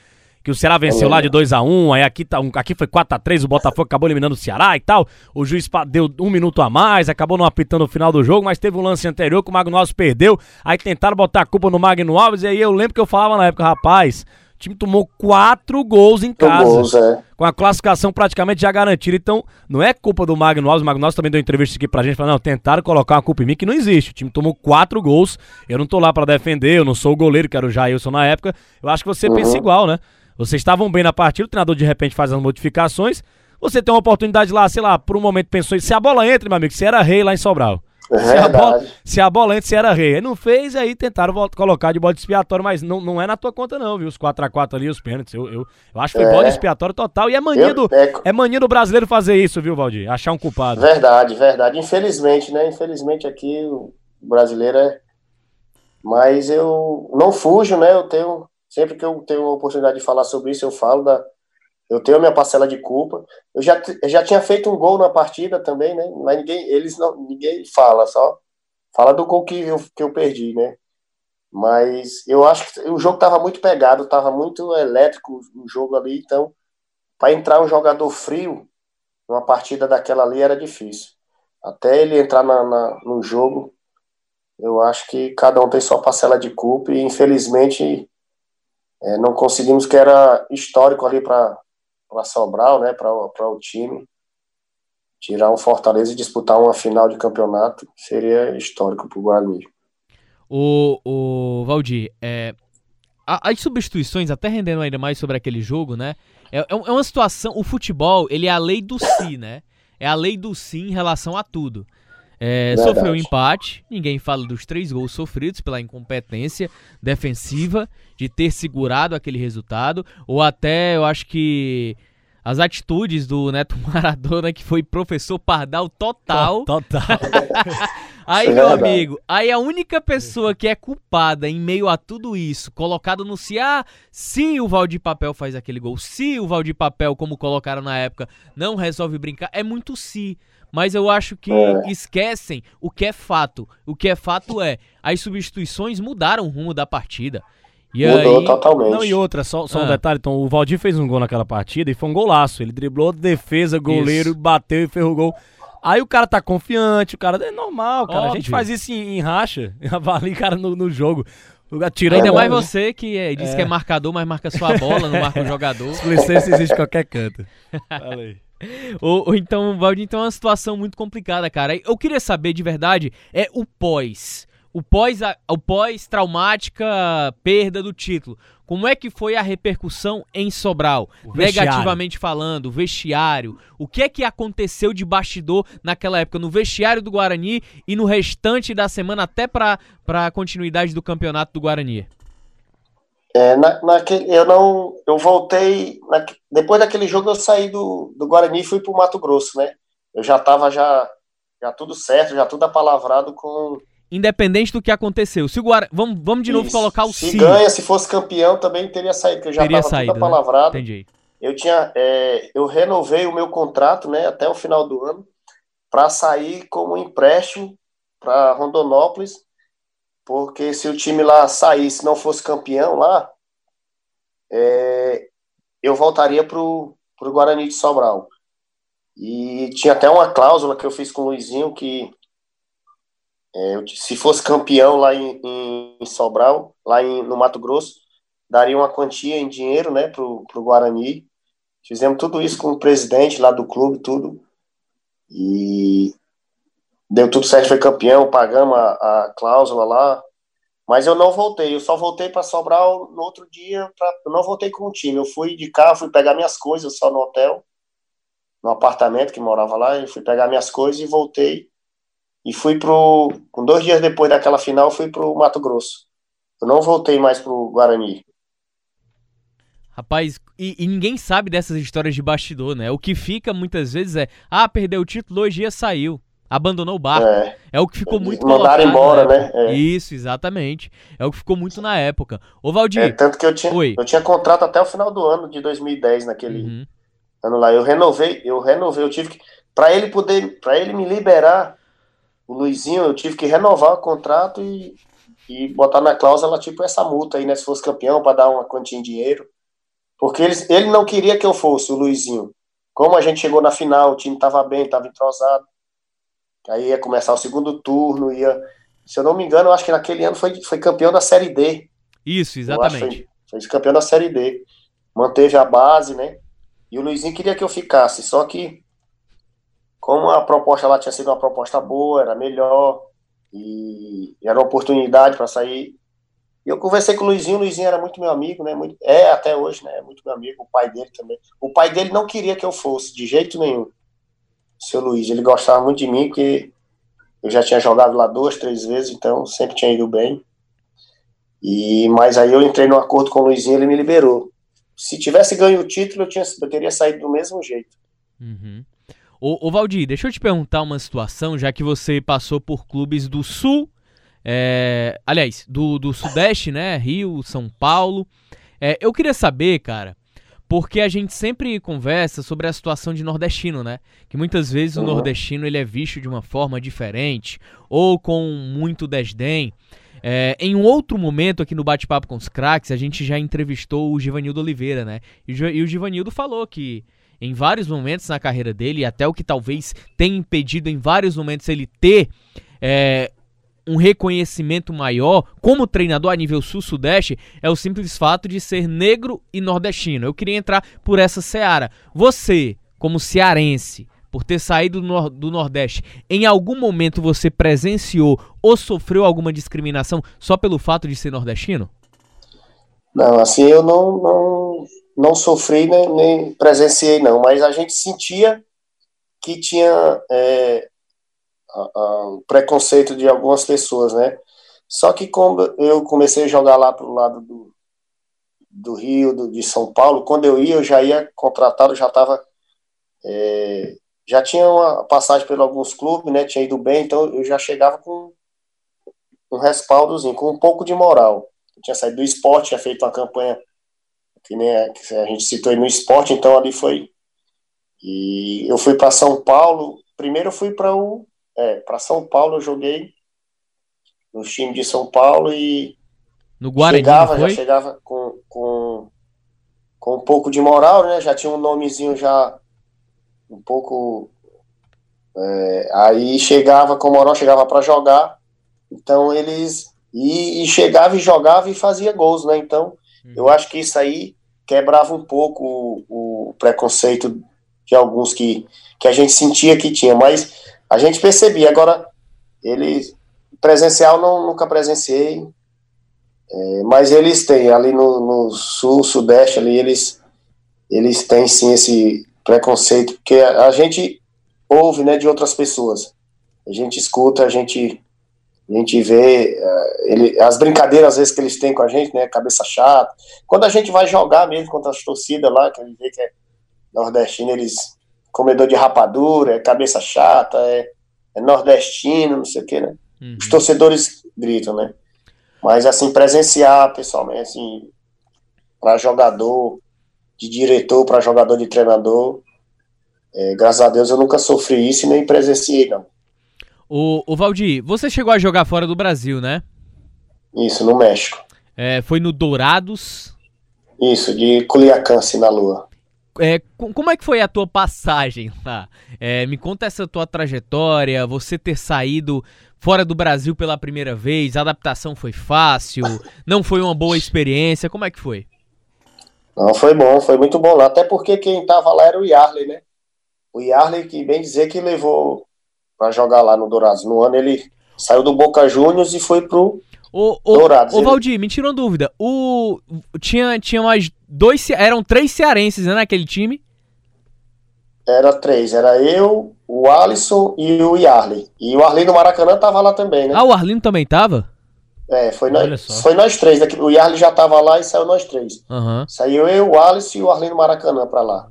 que o Ceará venceu lá de 2x1, aí aqui, tá, um- aqui foi 4x3, o Botafogo acabou eliminando o Ceará e tal. O juiz deu um minuto a mais, acabou não apitando o final do jogo, mas teve um lance anterior que o Magno Alves perdeu, aí tentaram botar a culpa no Magno Alves, e aí eu lembro que eu falava na época, rapaz, time tomou quatro gols em casa gols, é. com a classificação praticamente já garantida. Então, não é culpa do Magno Alves. O Magno Alves também deu entrevista aqui pra gente, falando, não, tentaram colocar uma culpa em mim que não existe. O time tomou quatro gols. Eu não tô lá pra defender, eu não sou o goleiro, que era o Jailson na época. Eu acho que você pensa igual, né? Vocês estavam bem na partida, o treinador de repente faz as modificações. Você tem uma oportunidade lá, sei lá, por um momento pensou, se a bola entra, meu amigo, você era rei lá em Sobral. É Se a, bola, se a bola antes era rei. Não fez, aí tentaram colocar de bode expiatório, mas não, não é na tua conta, não, viu? Os 4x4 ali, os pênaltis. Eu, eu, eu acho que foi É. bode expiatório total. E é mania, Eu- do, é, é mania do brasileiro fazer isso, viu, Valdir? Achar um culpado. Verdade, verdade. Infelizmente, né? Infelizmente aqui o brasileiro é. Mas eu não fujo, né? Eu tenho. Sempre que eu tenho a oportunidade de falar sobre isso, eu falo da. Eu tenho a minha parcela de culpa. Eu já, eu já tinha feito um gol na partida também, né? Mas ninguém, eles não, ninguém fala, só fala do gol que eu, que eu perdi, né? Mas eu acho que o jogo estava muito pegado, estava muito elétrico o jogo ali, então para entrar um jogador frio numa partida daquela ali era difícil. Até ele entrar na, na- no jogo, eu acho que cada um tem sua parcela de culpa e infelizmente é, não conseguimos que era histórico ali para Sobral, né, para o time. Tirar um Fortaleza e disputar uma final de campeonato seria histórico para o Guarani. O, o Valdir, é, as substituições, até rendendo ainda mais sobre aquele jogo, né? É, é é uma situação. O futebol, ele é a lei do si, né? É a lei do si em relação a tudo. É, sofreu um empate, ninguém fala dos três gols sofridos pela incompetência defensiva de ter segurado aquele resultado, ou até eu acho que as atitudes do Neto Maradona, que foi professor Pardal total. Total. Aí, é meu amigo, aí a única pessoa que é culpada em meio a tudo isso, colocado no se, ah, se o Valdir Papel faz aquele gol, se o Valdir Papel, como colocaram na época, não resolve brincar, é muito se. Mas eu acho que É. esquecem o que é fato. O que é fato é, as substituições mudaram o rumo da partida. E Mudou aí, totalmente. Não, e outra, só, só um Ah. detalhe, então, o Valdir fez um gol naquela partida e foi um golaço. Ele driblou, defesa, goleiro, Isso. bateu e fez o gol. Aí o cara tá confiante, o cara é normal, cara. A gente Óbvio. faz isso em, em racha, avalia o cara no, no jogo. Tirando ainda mais você que é, diz É. que é marcador, mas marca só a bola, não marca o jogador. Licença existe em qualquer canto. Fala aí. Ou, ou então, Valdir, então é uma situação muito complicada, cara. Eu queria saber de verdade é o pós. O pós, a- o pós traumática perda do título. Como é que foi a repercussão em Sobral? Negativamente falando, vestiário. O que é que aconteceu de bastidor naquela época no vestiário do Guarani e no restante da semana até para a continuidade do campeonato do Guarani? É, na, naquele, eu não, eu voltei, naque- depois daquele jogo eu saí do, do Guarani e fui pro Mato Grosso, né? Eu já tava já, já tudo certo, já tudo apalavrado com Independente do que aconteceu. Se o vamos, vamos de novo isso. colocar o Se si. ganha, se fosse campeão também teria saído, porque eu já Teria tava saído, tudo né? apalavrado. Entendi. Eu tinha, é, eu renovei o meu contrato, né, até o final do ano, para sair como empréstimo para Rondonópolis, porque se o time lá saísse, não fosse campeão lá, é, eu voltaria pro pro Guarani de Sobral. E tinha até uma cláusula que eu fiz com o Luizinho que é, se fosse campeão lá em, em- Sobral, lá em- no Mato Grosso, daria uma quantia em dinheiro, né, pro, pro Guarani. Fizemos tudo isso com o presidente lá do clube, tudo. E deu tudo certo, foi campeão, pagamos a, a cláusula lá. Mas eu não voltei, eu só voltei para Sobral no outro dia. Pra, eu não voltei com o time, eu fui de carro, fui pegar minhas coisas só no hotel, no apartamento que morava lá. Eu fui pegar minhas coisas e voltei. E fui pro. Com dois dias depois daquela final, fui pro Mato Grosso. Eu não voltei mais pro Guarani. Rapaz, e, e ninguém sabe dessas histórias de bastidor, né? O que fica muitas vezes é, ah, perdeu o título, dois dias saiu. Abandonou o barco. É, É, o que ficou muito mandaram embora, né? É. Isso, exatamente. É o que ficou muito na época. Ô, Valdir. É, tanto que eu tinha, Oi. eu tinha contrato até o final do ano de 2010 naquele Uhum. ano lá. Eu renovei, eu renovei, eu tive que para ele poder, para ele me liberar o Luizinho, eu tive que renovar o contrato e, e botar na cláusula tipo essa multa aí, né, se fosse campeão para dar uma quantia em dinheiro. Porque ele, ele não queria que eu fosse o Luizinho. Como a gente chegou na final, o time estava bem, estava entrosado. Aí ia começar o segundo turno, ia, se eu não me engano, eu acho que naquele ano foi, foi campeão da Série D. Isso, exatamente. Foi, foi campeão da Série D. Manteve a base, né? E o Luizinho queria que eu ficasse, só que como a proposta lá tinha sido uma proposta boa, era melhor, e era uma oportunidade para sair. E eu conversei com o Luizinho, o Luizinho era muito meu amigo, né? Muito, é até hoje, né? É muito meu amigo, o pai dele também. O pai dele não queria que eu fosse, de jeito nenhum. Seu Luiz, ele gostava muito de mim, porque eu já tinha jogado lá duas, três vezes, então sempre tinha ido bem. E mas aí eu entrei no acordo com o Luizinho, ele me liberou. Se tivesse ganho o título, eu, tinha, eu teria saído do mesmo jeito. Uhum. Ô, ô Valdir, deixa eu te perguntar uma situação, já que você passou por clubes do Sul, é, aliás, do, do Sudeste, né? Rio, São Paulo. É, eu queria saber, cara, porque a gente sempre conversa sobre a situação de nordestino, né? Que muitas vezes uhum. o nordestino ele é visto de uma forma diferente ou com muito desdém. É, em um outro momento aqui no Bate-Papo com os Cracks, a gente já entrevistou o Givanildo Oliveira, né? E, e o Givanildo falou que em vários momentos na carreira dele, até o que talvez tenha impedido em vários momentos ele ter é, um reconhecimento maior como treinador a nível sul-sudeste é o simples fato de ser negro e nordestino. Eu queria entrar por essa seara. Você, como cearense, por ter saído do, nor do Nordeste, em algum momento você presenciou ou sofreu alguma discriminação só pelo fato de ser nordestino? Não, assim eu não, não, não sofri nem, nem presenciei, não, mas a gente sentia que tinha é, um preconceito de algumas pessoas, né? Só que quando eu comecei a jogar lá pro lado do, do Rio, do, de São Paulo, quando eu ia, eu já ia contratado, já estava é, já tinha uma passagem por alguns clubes, né? Tinha ido bem, então eu já chegava com um respaldozinho, com um pouco de moral. Eu tinha saído do esporte, tinha feito uma campanha que nem a, que a gente citou aí no esporte, então ali foi. E eu fui para São Paulo. Primeiro eu fui para o é, para São Paulo, eu joguei no time de São Paulo e no Guarani, chegava, já chegava com, com, com um pouco de moral, né? Já tinha um nomezinho já um pouco. É, aí chegava, como o Moral chegava para jogar, então eles. E, e, chegava e jogava e fazia gols, né? Então uhum. eu acho que isso aí quebrava um pouco o, o, preconceito de alguns que, que a gente sentia que tinha, mas a gente percebia. Agora, ele presencial não, nunca presenciei, é, mas eles têm ali no, no, sul, sudeste ali eles eles têm sim esse preconceito, porque a, a gente ouve, né, de outras pessoas. A gente escuta, a gente a gente vê uh, ele, as brincadeiras às vezes que eles têm com a gente, né, cabeça chata. Quando a gente vai jogar mesmo contra as torcidas lá, que a gente vê que é nordestino, eles comedor de rapadura, é cabeça chata, é, é nordestino, não sei o que, né? Uhum. Os torcedores gritam, né? Mas assim presenciar pessoalmente, assim, para jogador, de diretor para jogador de treinador. É, graças a Deus eu nunca sofri isso e nem presenciei, não. O, o Valdir, você chegou a jogar fora do Brasil, né? Isso, no México. É, foi no Dourados? Isso, de Culiacán, Sinaloa. É, como é que foi a tua passagem lá? É, me conta essa tua trajetória, você ter saído fora do Brasil pela primeira vez, a adaptação foi fácil, não foi uma boa experiência, como é que foi? Não, foi bom, foi muito bom lá. Até porque quem estava lá era o Yarley, né? O Yarley, que bem dizer que levou para jogar lá no Dourados. No ano ele saiu do Boca Juniors e foi pro o, o, Dourados. Ô, ele... Valdir, me tirou dúvida. O, tinha, tinha mais dois. Eram três cearenses, né, naquele time? Era três. Era eu, o Alisson e o Yarley. E o Arlindo Maracanã tava lá também, né? Ah, o Arlindo também tava? É, foi nós, foi nós três. Daqui, o Yarley já tava lá e saiu nós três. Uhum. Saiu eu, o Alice e o Arlindo Maracanã pra lá.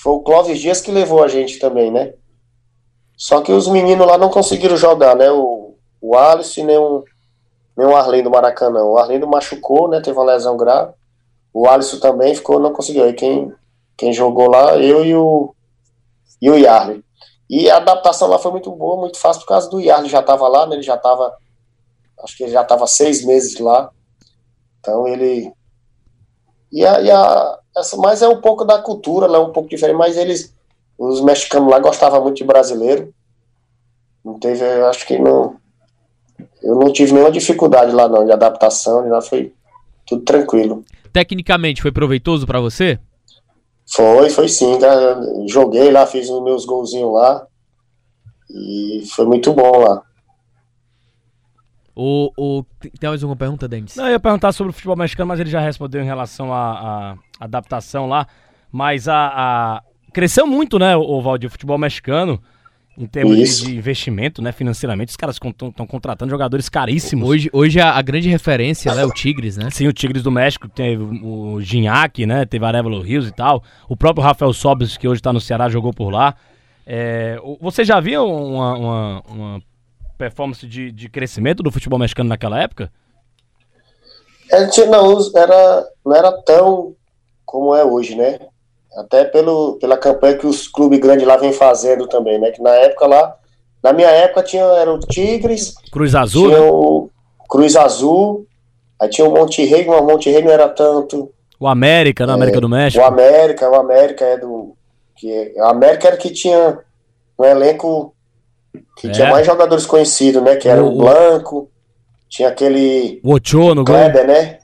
Foi o Clóvis Dias que levou a gente também, né? Só que os meninos lá não conseguiram jogar, né? O, o Alice nem o, nem o Arlindo Maracanã. O Arlindo machucou, né? Teve uma lesão grave. O Alisson também ficou, não conseguiu. Aí quem, quem jogou lá, eu e o, e o Yarley. E a adaptação lá foi muito boa, muito fácil, por causa do Yarley já tava lá, né? Ele já tava acho que ele já estava seis meses lá. Então ele. E a, e a, essa, mas é um pouco da cultura, lá, um pouco diferente, mas eles, os mexicanos lá gostavam muito de brasileiro. Não teve, acho que não. Eu não tive nenhuma dificuldade lá não, de adaptação, lá foi tudo tranquilo. Tecnicamente foi proveitoso para você? Foi, foi sim. Joguei lá, fiz os meus golzinhos lá. E foi muito bom lá. O, o, tem mais alguma pergunta, Dennis? Não, eu ia perguntar sobre o futebol mexicano, mas ele já respondeu em relação à adaptação lá. Mas a, a, cresceu muito, né, o, o Valdir, o futebol mexicano. Em termos de, de, investimento, né, financeiramente, os caras estão contratando jogadores caríssimos. Hoje, hoje a, a, grande referência né, é o Tigres, né? Sim, o Tigres do México, teve o Ginhaque, né, teve Arevalo Rios e tal. O próprio Rafael Sobis, que hoje está no Ceará, jogou por lá. É, você já viu uma, uma, uma performance de, de crescimento do futebol mexicano naquela época? É, não, era, não era tão como é hoje, né? Até pelo, pela campanha que os clubes grandes lá vêm fazendo também, né? Que na época lá, na minha época tinha era o Tigres, Cruz Azul, tinha né? o Cruz Azul, aí tinha o Monte Rei, mas o Monte Rei não era tanto. O América, na é, América do México. O América, o América é do que é, o América era que tinha um elenco que é. tinha mais jogadores conhecidos, né? Que era o, o Blanco, tinha aquele o Ochoa no Kleber, gol. né?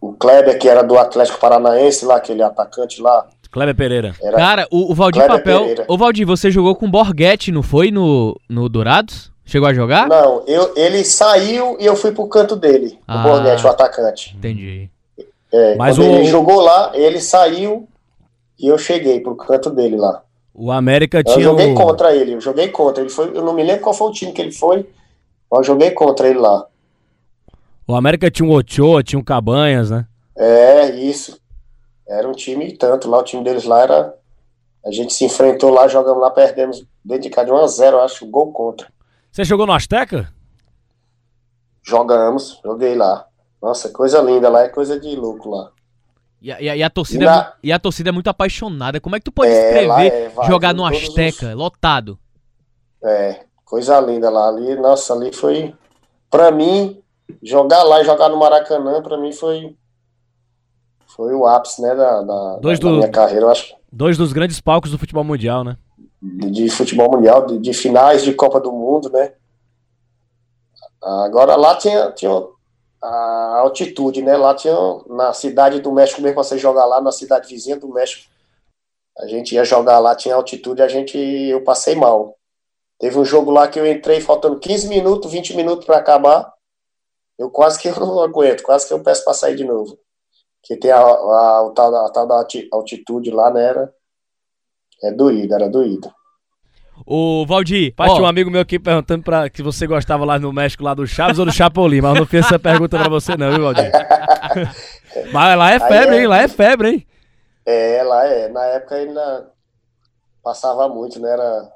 O Kleber que era do Atlético Paranaense lá, aquele atacante lá. Kleber Pereira. Era Cara, o, o Valdir Kleber Papel. Pereira. Ô, Valdir, você jogou com Borghetti, não foi? No, no Dourados? Chegou a jogar? Não, eu, ele saiu e eu fui pro canto dele. Ah, o Borghetti, o atacante. Entendi. É, Mas quando o... ele jogou lá, ele saiu e eu cheguei pro canto dele lá. O América tinha. Eu joguei o... contra ele, eu joguei contra. Ele foi, eu não me lembro qual foi o time que ele foi, mas eu joguei contra ele lá. O América tinha um Ochoa, tinha um Cabanhas, né? É, isso. Era um time tanto lá, o time deles lá era. A gente se enfrentou lá, jogamos lá, perdemos dentro de casa de 1x0, acho, gol contra. Você jogou no Azteca? Jogamos, joguei lá. Nossa, coisa linda lá, é coisa de louco lá. E a, e a torcida, e, é na... é, e a torcida é muito apaixonada. Como é que tu pode é, escrever é, vai, jogar no Azteca, os... lotado? É, coisa linda lá. Ali, nossa, ali foi. Pra mim, jogar lá e jogar no Maracanã, pra mim foi foi o ápice, né, da, da, do, minha carreira, eu acho. Dois dos grandes palcos do futebol mundial, né? De, de futebol mundial, de, de, finais de Copa do Mundo, né? Agora lá tinha, tinha a altitude, né? Lá tinha, na cidade do México, mesmo você jogar lá, na cidade vizinha do México, a gente ia jogar lá, tinha altitude, a gente, eu passei mal. Teve um jogo lá que eu entrei faltando 15 minutos, 20 minutos para acabar, eu quase que eu não aguento, quase que eu peço para sair de novo que tem a, a, a, tal, a tal da altitude lá, né? Era, é doído, era doído. Ô, Valdir. Pai, tinha um amigo meu aqui perguntando pra, que você gostava lá no México, lá do Chaves ou do Chapolin, mas eu não fiz essa pergunta pra você, não, viu, Valdir? mas lá é febre, é, hein? Lá é febre, hein? É, lá é. Na época ainda passava muito, né? Era...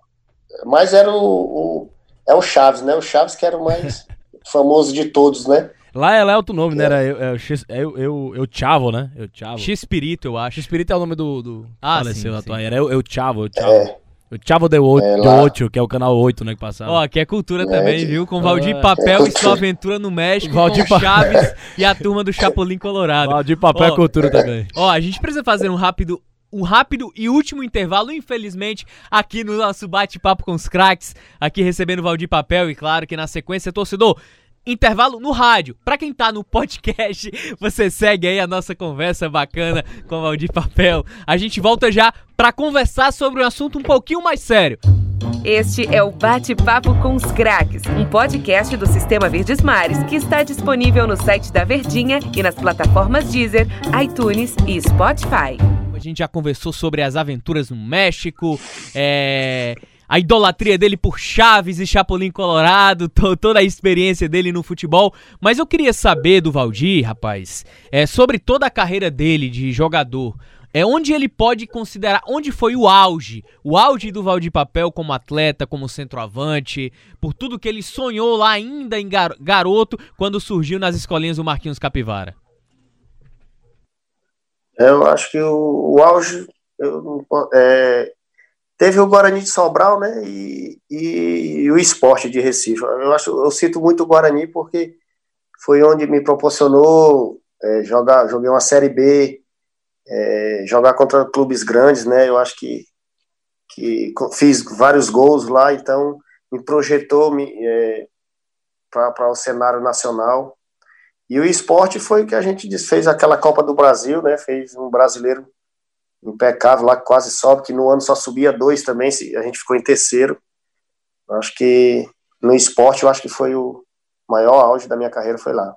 Mas era o, o. É o Chaves, né? O Chaves que era o mais famoso de todos, né? Lá é, lá é outro nome, né? Era eu, eu, eu, eu, eu Chavo, né? Eu Chavo. X-Espírito, eu acho. X-Espírito é o nome do. do ah, faleceu sim, sim. Era eu, eu Chavo, eu Chavo. É. O Chavo de 8, é, 8, que é o canal 8, né, que passava. Ó, aqui é cultura é, também, viu? Com Valdir Papel é e sua aventura no México, Valdir com Chaves e a turma do Chapolin Colorado. Valdir Papel ó, é cultura também. Ó, a gente precisa fazer um rápido um rápido e último intervalo, infelizmente, aqui no nosso bate-papo com os craques, aqui recebendo Valdir Papel e claro que na sequência, torcedor, intervalo no rádio. Para quem tá no podcast, você segue aí a nossa conversa bacana com o Valdir Papel. A gente volta já para conversar sobre um assunto um pouquinho mais sério. Este é o Bate-Papo com os Craques, um podcast do Sistema Verdes Mares que está disponível no site da Verdinha e nas plataformas Deezer, iTunes e Spotify. A gente já conversou sobre as aventuras no México, é a idolatria dele por Chaves e Chapolin Colorado, to, toda a experiência dele no futebol. Mas eu queria saber do Valdir, rapaz, é, sobre toda a carreira dele de jogador. É onde ele pode considerar, onde foi o auge, o auge do Valdir Papel como atleta, como centroavante, por tudo que ele sonhou lá ainda em gar, garoto, quando surgiu nas escolinhas do Marquinhos Capivara. Eu acho que o, o auge eu, é, Teve o Guarani de Sobral, né? E, e, o esporte de Recife. Eu acho, eu cito muito o Guarani porque foi onde me proporcionou é, jogar, joguei uma série B, é, jogar contra clubes grandes, né? Eu acho que, que fiz vários gols lá, então me projetou me, é, para o cenário nacional. E o esporte foi que a gente fez aquela Copa do Brasil, né? Fez um brasileiro impecável lá, quase sobe, que no ano só subia dois também, a gente ficou em terceiro. Acho que no esporte, eu acho que foi o maior auge da minha carreira, foi lá.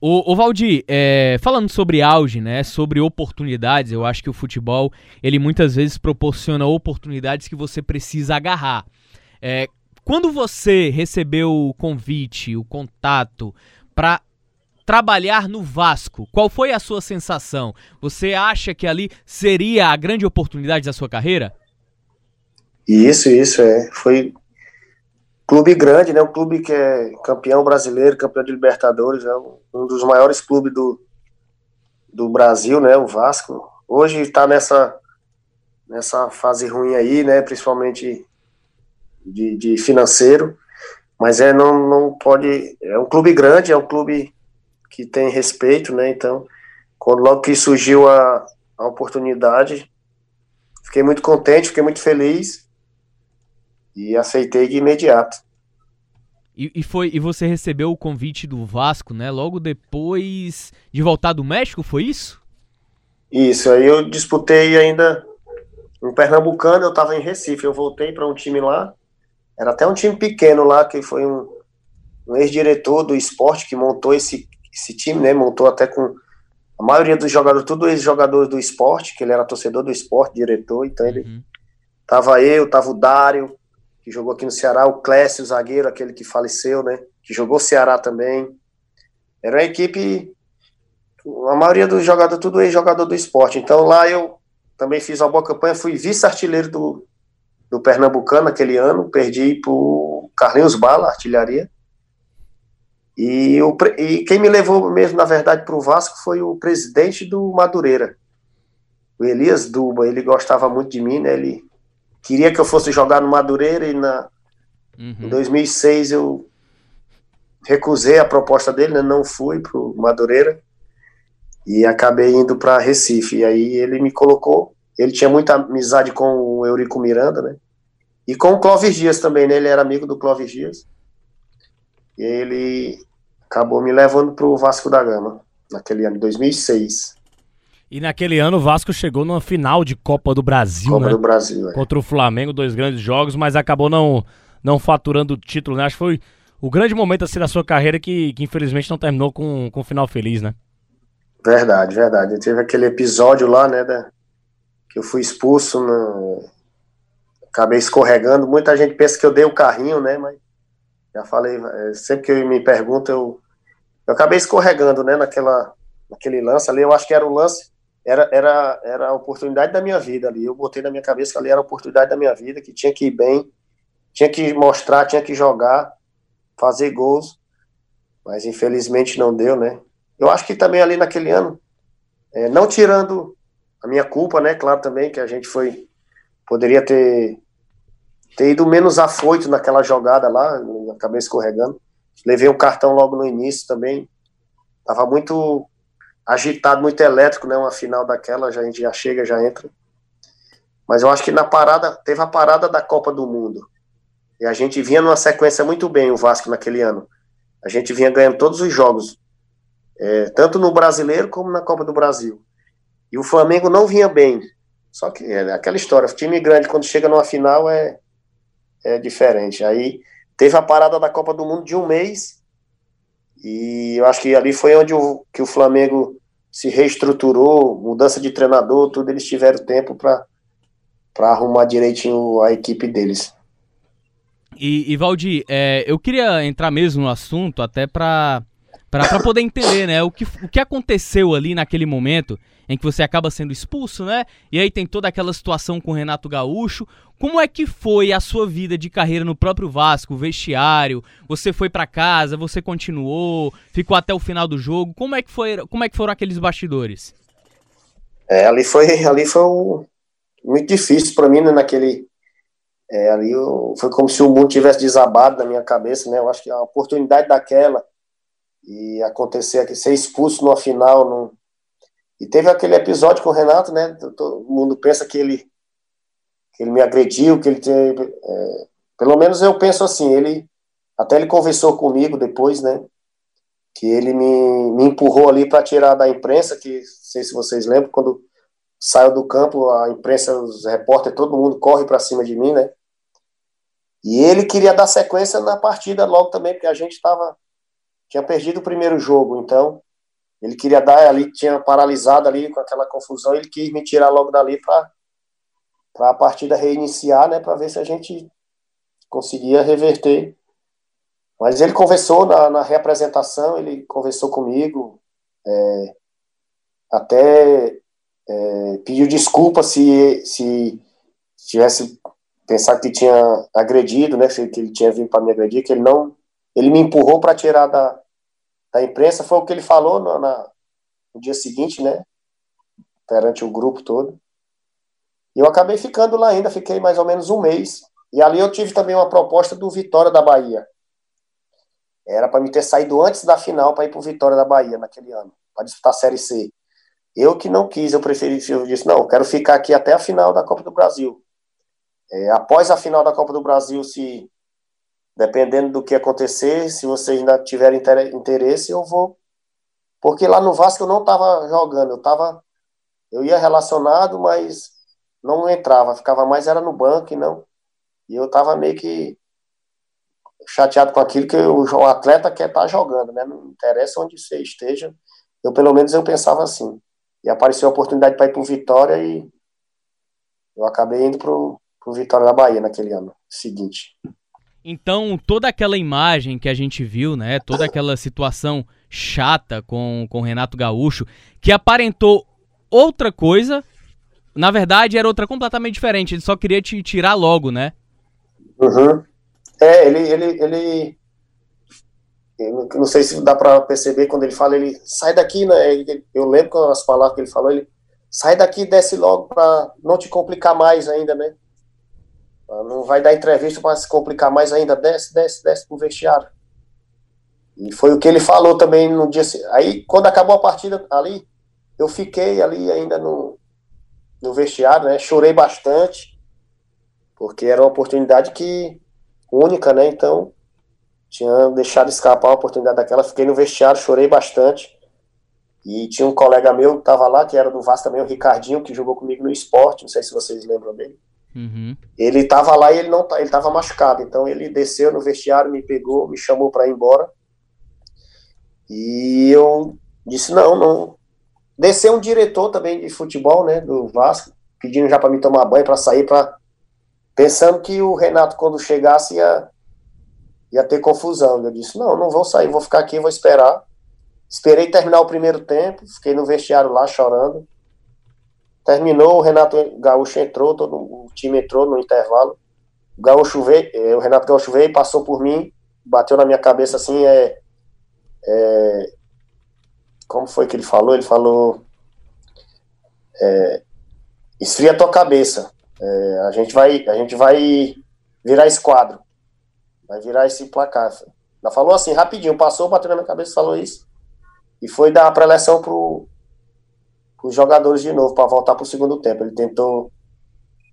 O, o Valdir, é, falando sobre auge, né, sobre oportunidades, eu acho que o futebol, ele muitas vezes proporciona oportunidades que você precisa agarrar. É, quando você recebeu o convite, o contato para trabalhar no Vasco, qual foi a sua sensação? Você acha que ali seria a grande oportunidade da sua carreira? Isso, isso, é. Foi clube grande, né? Um clube que é campeão brasileiro, campeão de Libertadores, é um dos maiores clubes do, do Brasil, né? O Vasco. Hoje está nessa, nessa fase ruim aí, né? Principalmente de, de financeiro. Mas é, não, não pode. É um clube grande, é um clube que tem respeito, né? Então, quando logo que surgiu a, a oportunidade, fiquei muito contente, fiquei muito feliz e aceitei de imediato. E, e, foi e você recebeu o convite do Vasco, né? Logo depois de voltar do México, foi isso? Isso. Aí eu disputei ainda um pernambucano. Eu estava em Recife. Eu voltei para um time lá. Era até um time pequeno lá que foi um, um ex-diretor do esporte que montou esse esse time, né? Montou até com a maioria dos jogadores, tudo ex-jogadores do esporte, que ele era torcedor do esporte, diretor, então ele uhum. tava eu, tava o Dário, que jogou aqui no Ceará, o Clécio, o zagueiro, aquele que faleceu, né? Que jogou Ceará também. Era uma equipe, a maioria dos jogadores, tudo ex-jogador do esporte. Então lá eu também fiz uma boa campanha, fui vice-artilheiro do, do Pernambucano naquele ano, perdi pro Carlinhos Bala, artilharia. E, o, e quem me levou mesmo, na verdade, para o Vasco foi o presidente do Madureira, o Elias Duba. Ele gostava muito de mim, né? Ele queria que eu fosse jogar no Madureira e na, uhum. em 2006 eu recusei a proposta dele, né? não fui para o Madureira e acabei indo para Recife. E aí ele me colocou. Ele tinha muita amizade com o Eurico Miranda, né? E com o Clóvis Dias também, né? Ele era amigo do Clóvis Dias. E ele acabou me levando para o Vasco da Gama, naquele ano, 2006. E naquele ano o Vasco chegou numa final de Copa do Brasil, Copa né? do Brasil, é. Contra o Flamengo, dois grandes jogos, mas acabou não, não faturando o título, né? Acho que foi o grande momento assim da sua carreira que, que infelizmente não terminou com, com um final feliz, né? Verdade, verdade. Teve aquele episódio lá, né, da, que eu fui expulso, no, acabei escorregando. Muita gente pensa que eu dei o carrinho, né, mas já falei, é, sempre que me perguntam, eu, eu acabei escorregando, né, naquela, naquele lance ali. Eu acho que era o lance, era, era, era a oportunidade da minha vida ali. Eu botei na minha cabeça que ali era a oportunidade da minha vida, que tinha que ir bem, tinha que mostrar, tinha que jogar, fazer gols. Mas infelizmente não deu, né? Eu acho que também ali naquele ano, é, não tirando a minha culpa, né? Claro também que a gente foi, poderia ter ter ido menos afoito naquela jogada lá, acabei escorregando. Levei um cartão logo no início também. Tava muito agitado, muito elétrico, né? Uma final daquela, já, a gente já chega, já entra. Mas eu acho que na parada, teve a parada da Copa do Mundo. E a gente vinha numa sequência muito bem, o Vasco, naquele ano. A gente vinha ganhando todos os jogos, é, tanto no Brasileiro como na Copa do Brasil. E o Flamengo não vinha bem. Só que é aquela história, time grande, quando chega numa final, é, é diferente. Aí teve a parada da Copa do Mundo de um mês, e eu acho que ali foi onde o, que o Flamengo se reestruturou, mudança de treinador, tudo, eles tiveram tempo para arrumar direitinho a equipe deles. E, e Valdir, é, eu queria entrar mesmo no assunto até para poder entender, né, o que, o que aconteceu ali naquele momento em que você acaba sendo expulso, né? E aí tem toda aquela situação com o Renato Gaúcho. Como é que foi a sua vida de carreira no próprio Vasco, vestiário? Você foi para casa, você continuou, ficou até o final do jogo. Como é que foi, como é que foram aqueles bastidores? É, ali foi, ali foi um, muito difícil para mim, né, naquele é, ali eu, foi como se o mundo tivesse desabado na minha cabeça, né? Eu acho que a oportunidade daquela e acontecer aqui, ser expulso no final, no, e teve aquele episódio com o Renato, né? Todo mundo pensa que ele, que ele me agrediu, que ele teve. É, pelo menos eu penso assim, ele. Até ele conversou comigo depois, né? Que ele me, me empurrou ali para tirar da imprensa, que sei se vocês lembram, quando saiu do campo, a imprensa, os repórteres, todo mundo corre para cima de mim, né? E ele queria dar sequência na partida logo também, porque a gente tava, tinha perdido o primeiro jogo, então Ele queria dar ali, tinha paralisado ali com aquela confusão, ele quis me tirar logo dali para a partida reiniciar, né, para ver se a gente conseguia reverter. Mas ele conversou na, na reapresentação, ele conversou comigo, é, até é, pediu desculpa se, se tivesse pensado que tinha agredido, né, que ele tinha vindo para me agredir, que ele não, ele me empurrou para tirar da, da imprensa, foi o que ele falou no, na, no dia seguinte, né, perante o grupo todo. E eu acabei ficando lá ainda, fiquei mais ou menos um mês. E ali eu tive também uma proposta do Vitória da Bahia. Era para me ter saído antes da final para ir para o Vitória da Bahia naquele ano, para disputar a Série C. Eu que não quis, eu preferi, eu disse, não, eu quero ficar aqui até a final da Copa do Brasil. É, após a final da Copa do Brasil, se dependendo do que acontecer, se vocês ainda tiverem interesse, eu vou. Porque lá no Vasco eu não estava jogando, eu tava, eu ia relacionado, mas não entrava, ficava mais era no banco e não. E eu estava meio que chateado com aquilo que o, o atleta quer estar tá jogando, né? Não interessa onde você esteja. Eu pelo menos eu pensava assim. E apareceu a oportunidade para ir para o Vitória e eu acabei indo para o Vitória da Bahia naquele ano seguinte. Então, toda aquela imagem que a gente viu, né, toda aquela situação chata com o Renato Gaúcho, que aparentou outra coisa, na verdade era outra completamente diferente, ele só queria te tirar logo, né? Uhum. É, ele, ele, ele eu não sei se dá para perceber quando ele fala, ele sai daqui, né? Eu lembro com as palavras que ele falou, ele sai daqui desce logo para não te complicar mais ainda, né? Não vai dar entrevista para se complicar mais ainda, desce, desce, desce pro vestiário. E foi o que ele falou também no dia. Aí, quando acabou a partida ali, eu fiquei ali ainda no, no vestiário, né? Chorei bastante, porque era uma oportunidade que única, né? Então, tinha deixado escapar a oportunidade daquela, fiquei no vestiário, chorei bastante. E tinha um colega meu que estava lá, que era do Vasco também, o Ricardinho, que jogou comigo no esporte, não sei se vocês lembram dele. Uhum. Ele estava lá e ele não ele estava machucado, então ele desceu no vestiário, me pegou, me chamou para ir embora. E eu disse não, não. Desceu um diretor também de futebol, né, do Vasco, pedindo já para me tomar banho para sair para pensando que o Renato quando chegasse ia ia ter confusão. Eu disse, não, não vou sair, vou ficar aqui, vou esperar. Esperei terminar o primeiro tempo, fiquei no vestiário lá chorando. Terminou, o Renato Gaúcho entrou, todo o time entrou no intervalo. O, Gaúcho veio, eh, o Renato Gaúcho veio, passou por mim, bateu na minha cabeça assim, é, é como foi que ele falou? Ele falou é, esfria tua cabeça. É, a gente vai a gente vai virar esquadro. Vai virar esse placar. Ela falou assim, rapidinho, passou, bateu na minha cabeça, falou isso. E foi dar a preleção pro, os jogadores de novo, para voltar pro segundo tempo. Ele tentou.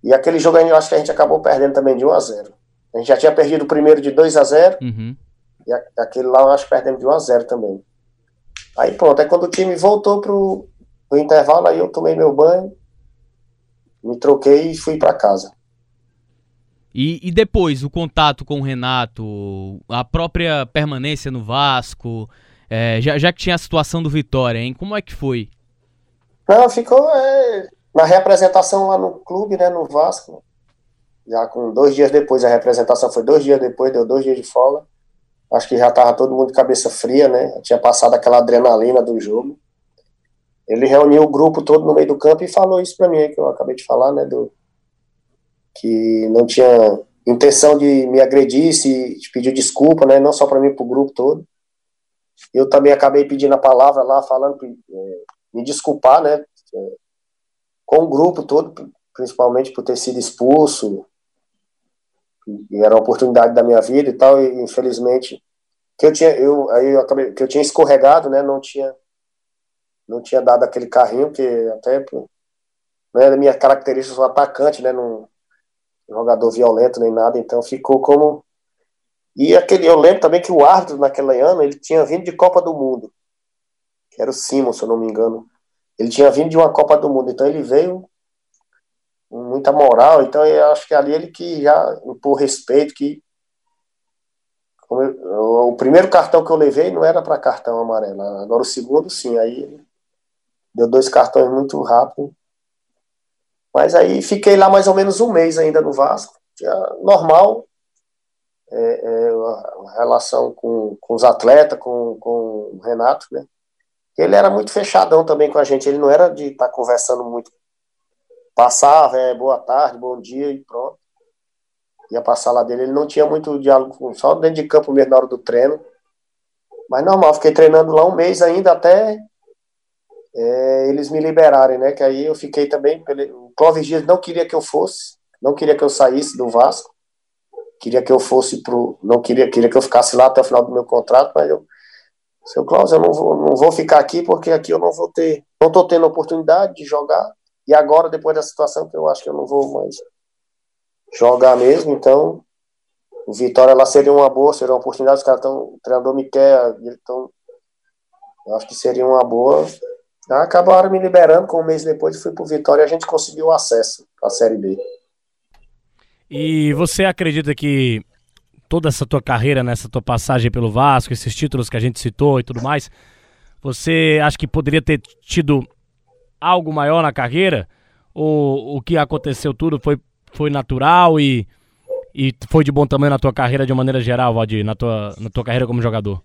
E aquele jogo eu acho que a gente acabou perdendo também de 1 a 0 A gente já tinha perdido o primeiro de 2 a 0 uhum. E a, aquele lá eu acho que perdemos de 1 a 0 também. Aí pronto, aí quando o time voltou pro, pro intervalo, aí eu tomei meu banho, me troquei e fui para casa. E, e, depois, o contato com o Renato, a própria permanência no Vasco, é, já, já, que tinha a situação do Vitória, hein? Como é que foi? Não, ficou é, na representação lá no clube, né, no Vasco. Já com dois dias depois, a representação foi dois dias depois, deu dois dias de folga. Acho que já tava todo mundo de cabeça fria, né? Tinha passado aquela adrenalina do jogo. Ele reuniu o grupo todo no meio do campo e falou isso para mim, que eu acabei de falar, né? Do, que não tinha intenção de me agredir, se pediu desculpa, né, não só para mim, para o grupo todo. Eu também acabei pedindo a palavra lá, falando, é, me desculpar, né, é, com o grupo todo, principalmente por ter sido expulso, e era uma oportunidade da minha vida e tal, e infelizmente que eu tinha eu aí eu acabei que eu tinha escorregado, né, não tinha não tinha dado aquele carrinho que até né, minha característica sou atacante, né, não jogador violento nem nada, então ficou como. E aquele, eu lembro também que o árbitro naquele ano ele tinha vindo de Copa do Mundo, que era o Simon, se eu não me engano. Ele tinha vindo de uma Copa do Mundo, então ele veio com muita moral, então eu acho que ali ele que já impôs respeito, que eu, o primeiro cartão que eu levei não era para cartão amarelo, agora o segundo sim, aí deu dois cartões muito rápido. Mas aí fiquei lá mais ou menos um mês ainda no Vasco, normal, é, é, a relação com, com os atletas, com, com o Renato, né? Ele era muito fechadão também com a gente, ele não era de estar tá conversando muito. Passava, é, boa tarde, bom dia e pronto. Ia passar lá dele, ele não tinha muito diálogo, só dentro de campo mesmo na hora do treino. Mas normal, fiquei treinando lá um mês ainda até é, eles me liberarem, né? Que aí eu fiquei também. O Clóvis Dias não queria que eu fosse, não queria que eu saísse do Vasco, queria que eu fosse pro. Não queria, queria que eu ficasse lá até o final do meu contrato, mas eu. Seu Clóvis, eu não vou, não vou ficar aqui porque aqui eu não vou ter. Não estou tendo oportunidade de jogar. E agora, depois da situação, que eu acho que eu não vou mais jogar mesmo, então o Vitória lá seria uma boa, seria uma oportunidade, os caras estão, o treinador me quer, então eu acho que seria uma boa Acabaram me liberando, com um mês depois fui pro Vitória e a gente conseguiu acesso à Série B. E você acredita que toda essa tua carreira, nessa tua passagem pelo Vasco, esses títulos que a gente citou e tudo mais, você acha que poderia ter tido algo maior na carreira? Ou o que aconteceu tudo foi, foi natural e, e foi de bom tamanho na tua carreira de uma maneira geral, Valdir, na tua, na tua carreira como jogador?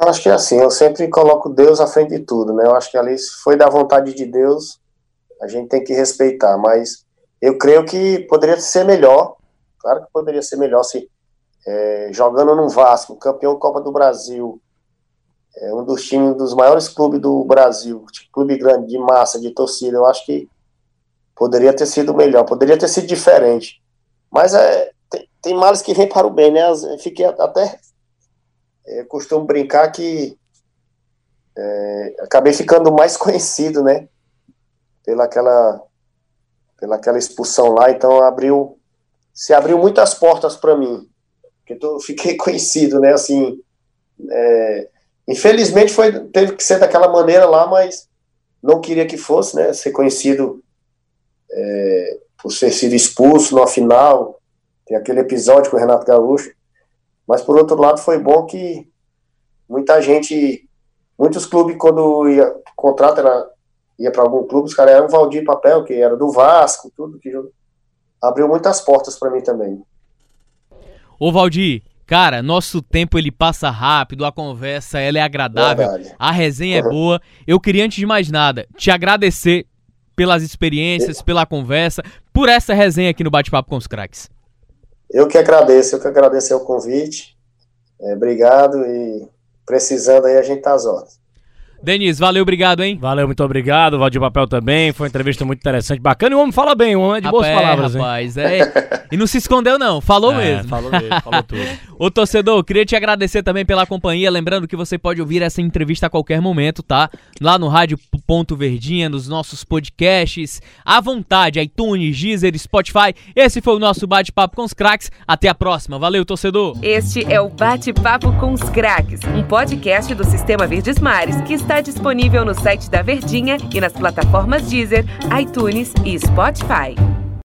Acho que é assim, eu sempre coloco Deus à frente de tudo, né? Eu acho que ali foi da vontade de Deus, a gente tem que respeitar, mas eu creio que poderia ser melhor, claro que poderia ser melhor se é, jogando no Vasco, campeão Copa do Brasil, é, um dos times dos maiores clubes do Brasil, clube grande de massa, de torcida, eu acho que poderia ter sido melhor, poderia ter sido diferente, mas é, tem, tem males que vêm para o bem, né? Fiquei até eu costumo brincar que é, acabei ficando mais conhecido, né? Pela aquela, pela aquela expulsão lá, então abriu, se abriu muitas portas para mim, porque eu fiquei conhecido, né? Assim, é, infelizmente foi teve que ser daquela maneira lá, mas não queria que fosse, né? Ser conhecido é, por ter sido expulso no final, tem aquele episódio com o Renato Gaúcho. Mas por outro lado foi bom que muita gente, muitos clubes quando ia contrato era, ia para algum clube, os caras eram Valdir Papel, que era do Vasco, tudo que abriu muitas portas para mim também. Ô Valdir, cara, nosso tempo ele passa rápido, a conversa ela é agradável, Verdade. a resenha uhum. é boa. Eu queria antes de mais nada te agradecer pelas experiências, é. pela conversa, por essa resenha aqui no Bate-Papo com os Craques. Eu que agradeço, eu que agradeço o convite. É, obrigado e precisando aí a gente tá às horas. Denis, valeu, obrigado, hein? Valeu, muito obrigado. Valdir Papel também. Foi uma entrevista muito interessante, bacana. E o homem fala bem, o homem é de boas palavras, rapaz, hein? é. E não se escondeu, não. Falou é, mesmo. Falou mesmo, falou tudo. Ô, torcedor, queria te agradecer também pela companhia. Lembrando que você pode ouvir essa entrevista a qualquer momento, tá? Lá no Rádio Ponto Verdinha, nos nossos podcasts. À vontade, iTunes, Deezer, Spotify. Esse foi o nosso bate-papo com os craques. Até a próxima. Valeu, torcedor. Este é o Bate-Papo com os Craques, um podcast do Sistema Verdes Mares que está disponível no site da Verdinha e nas plataformas Deezer, iTunes e Spotify.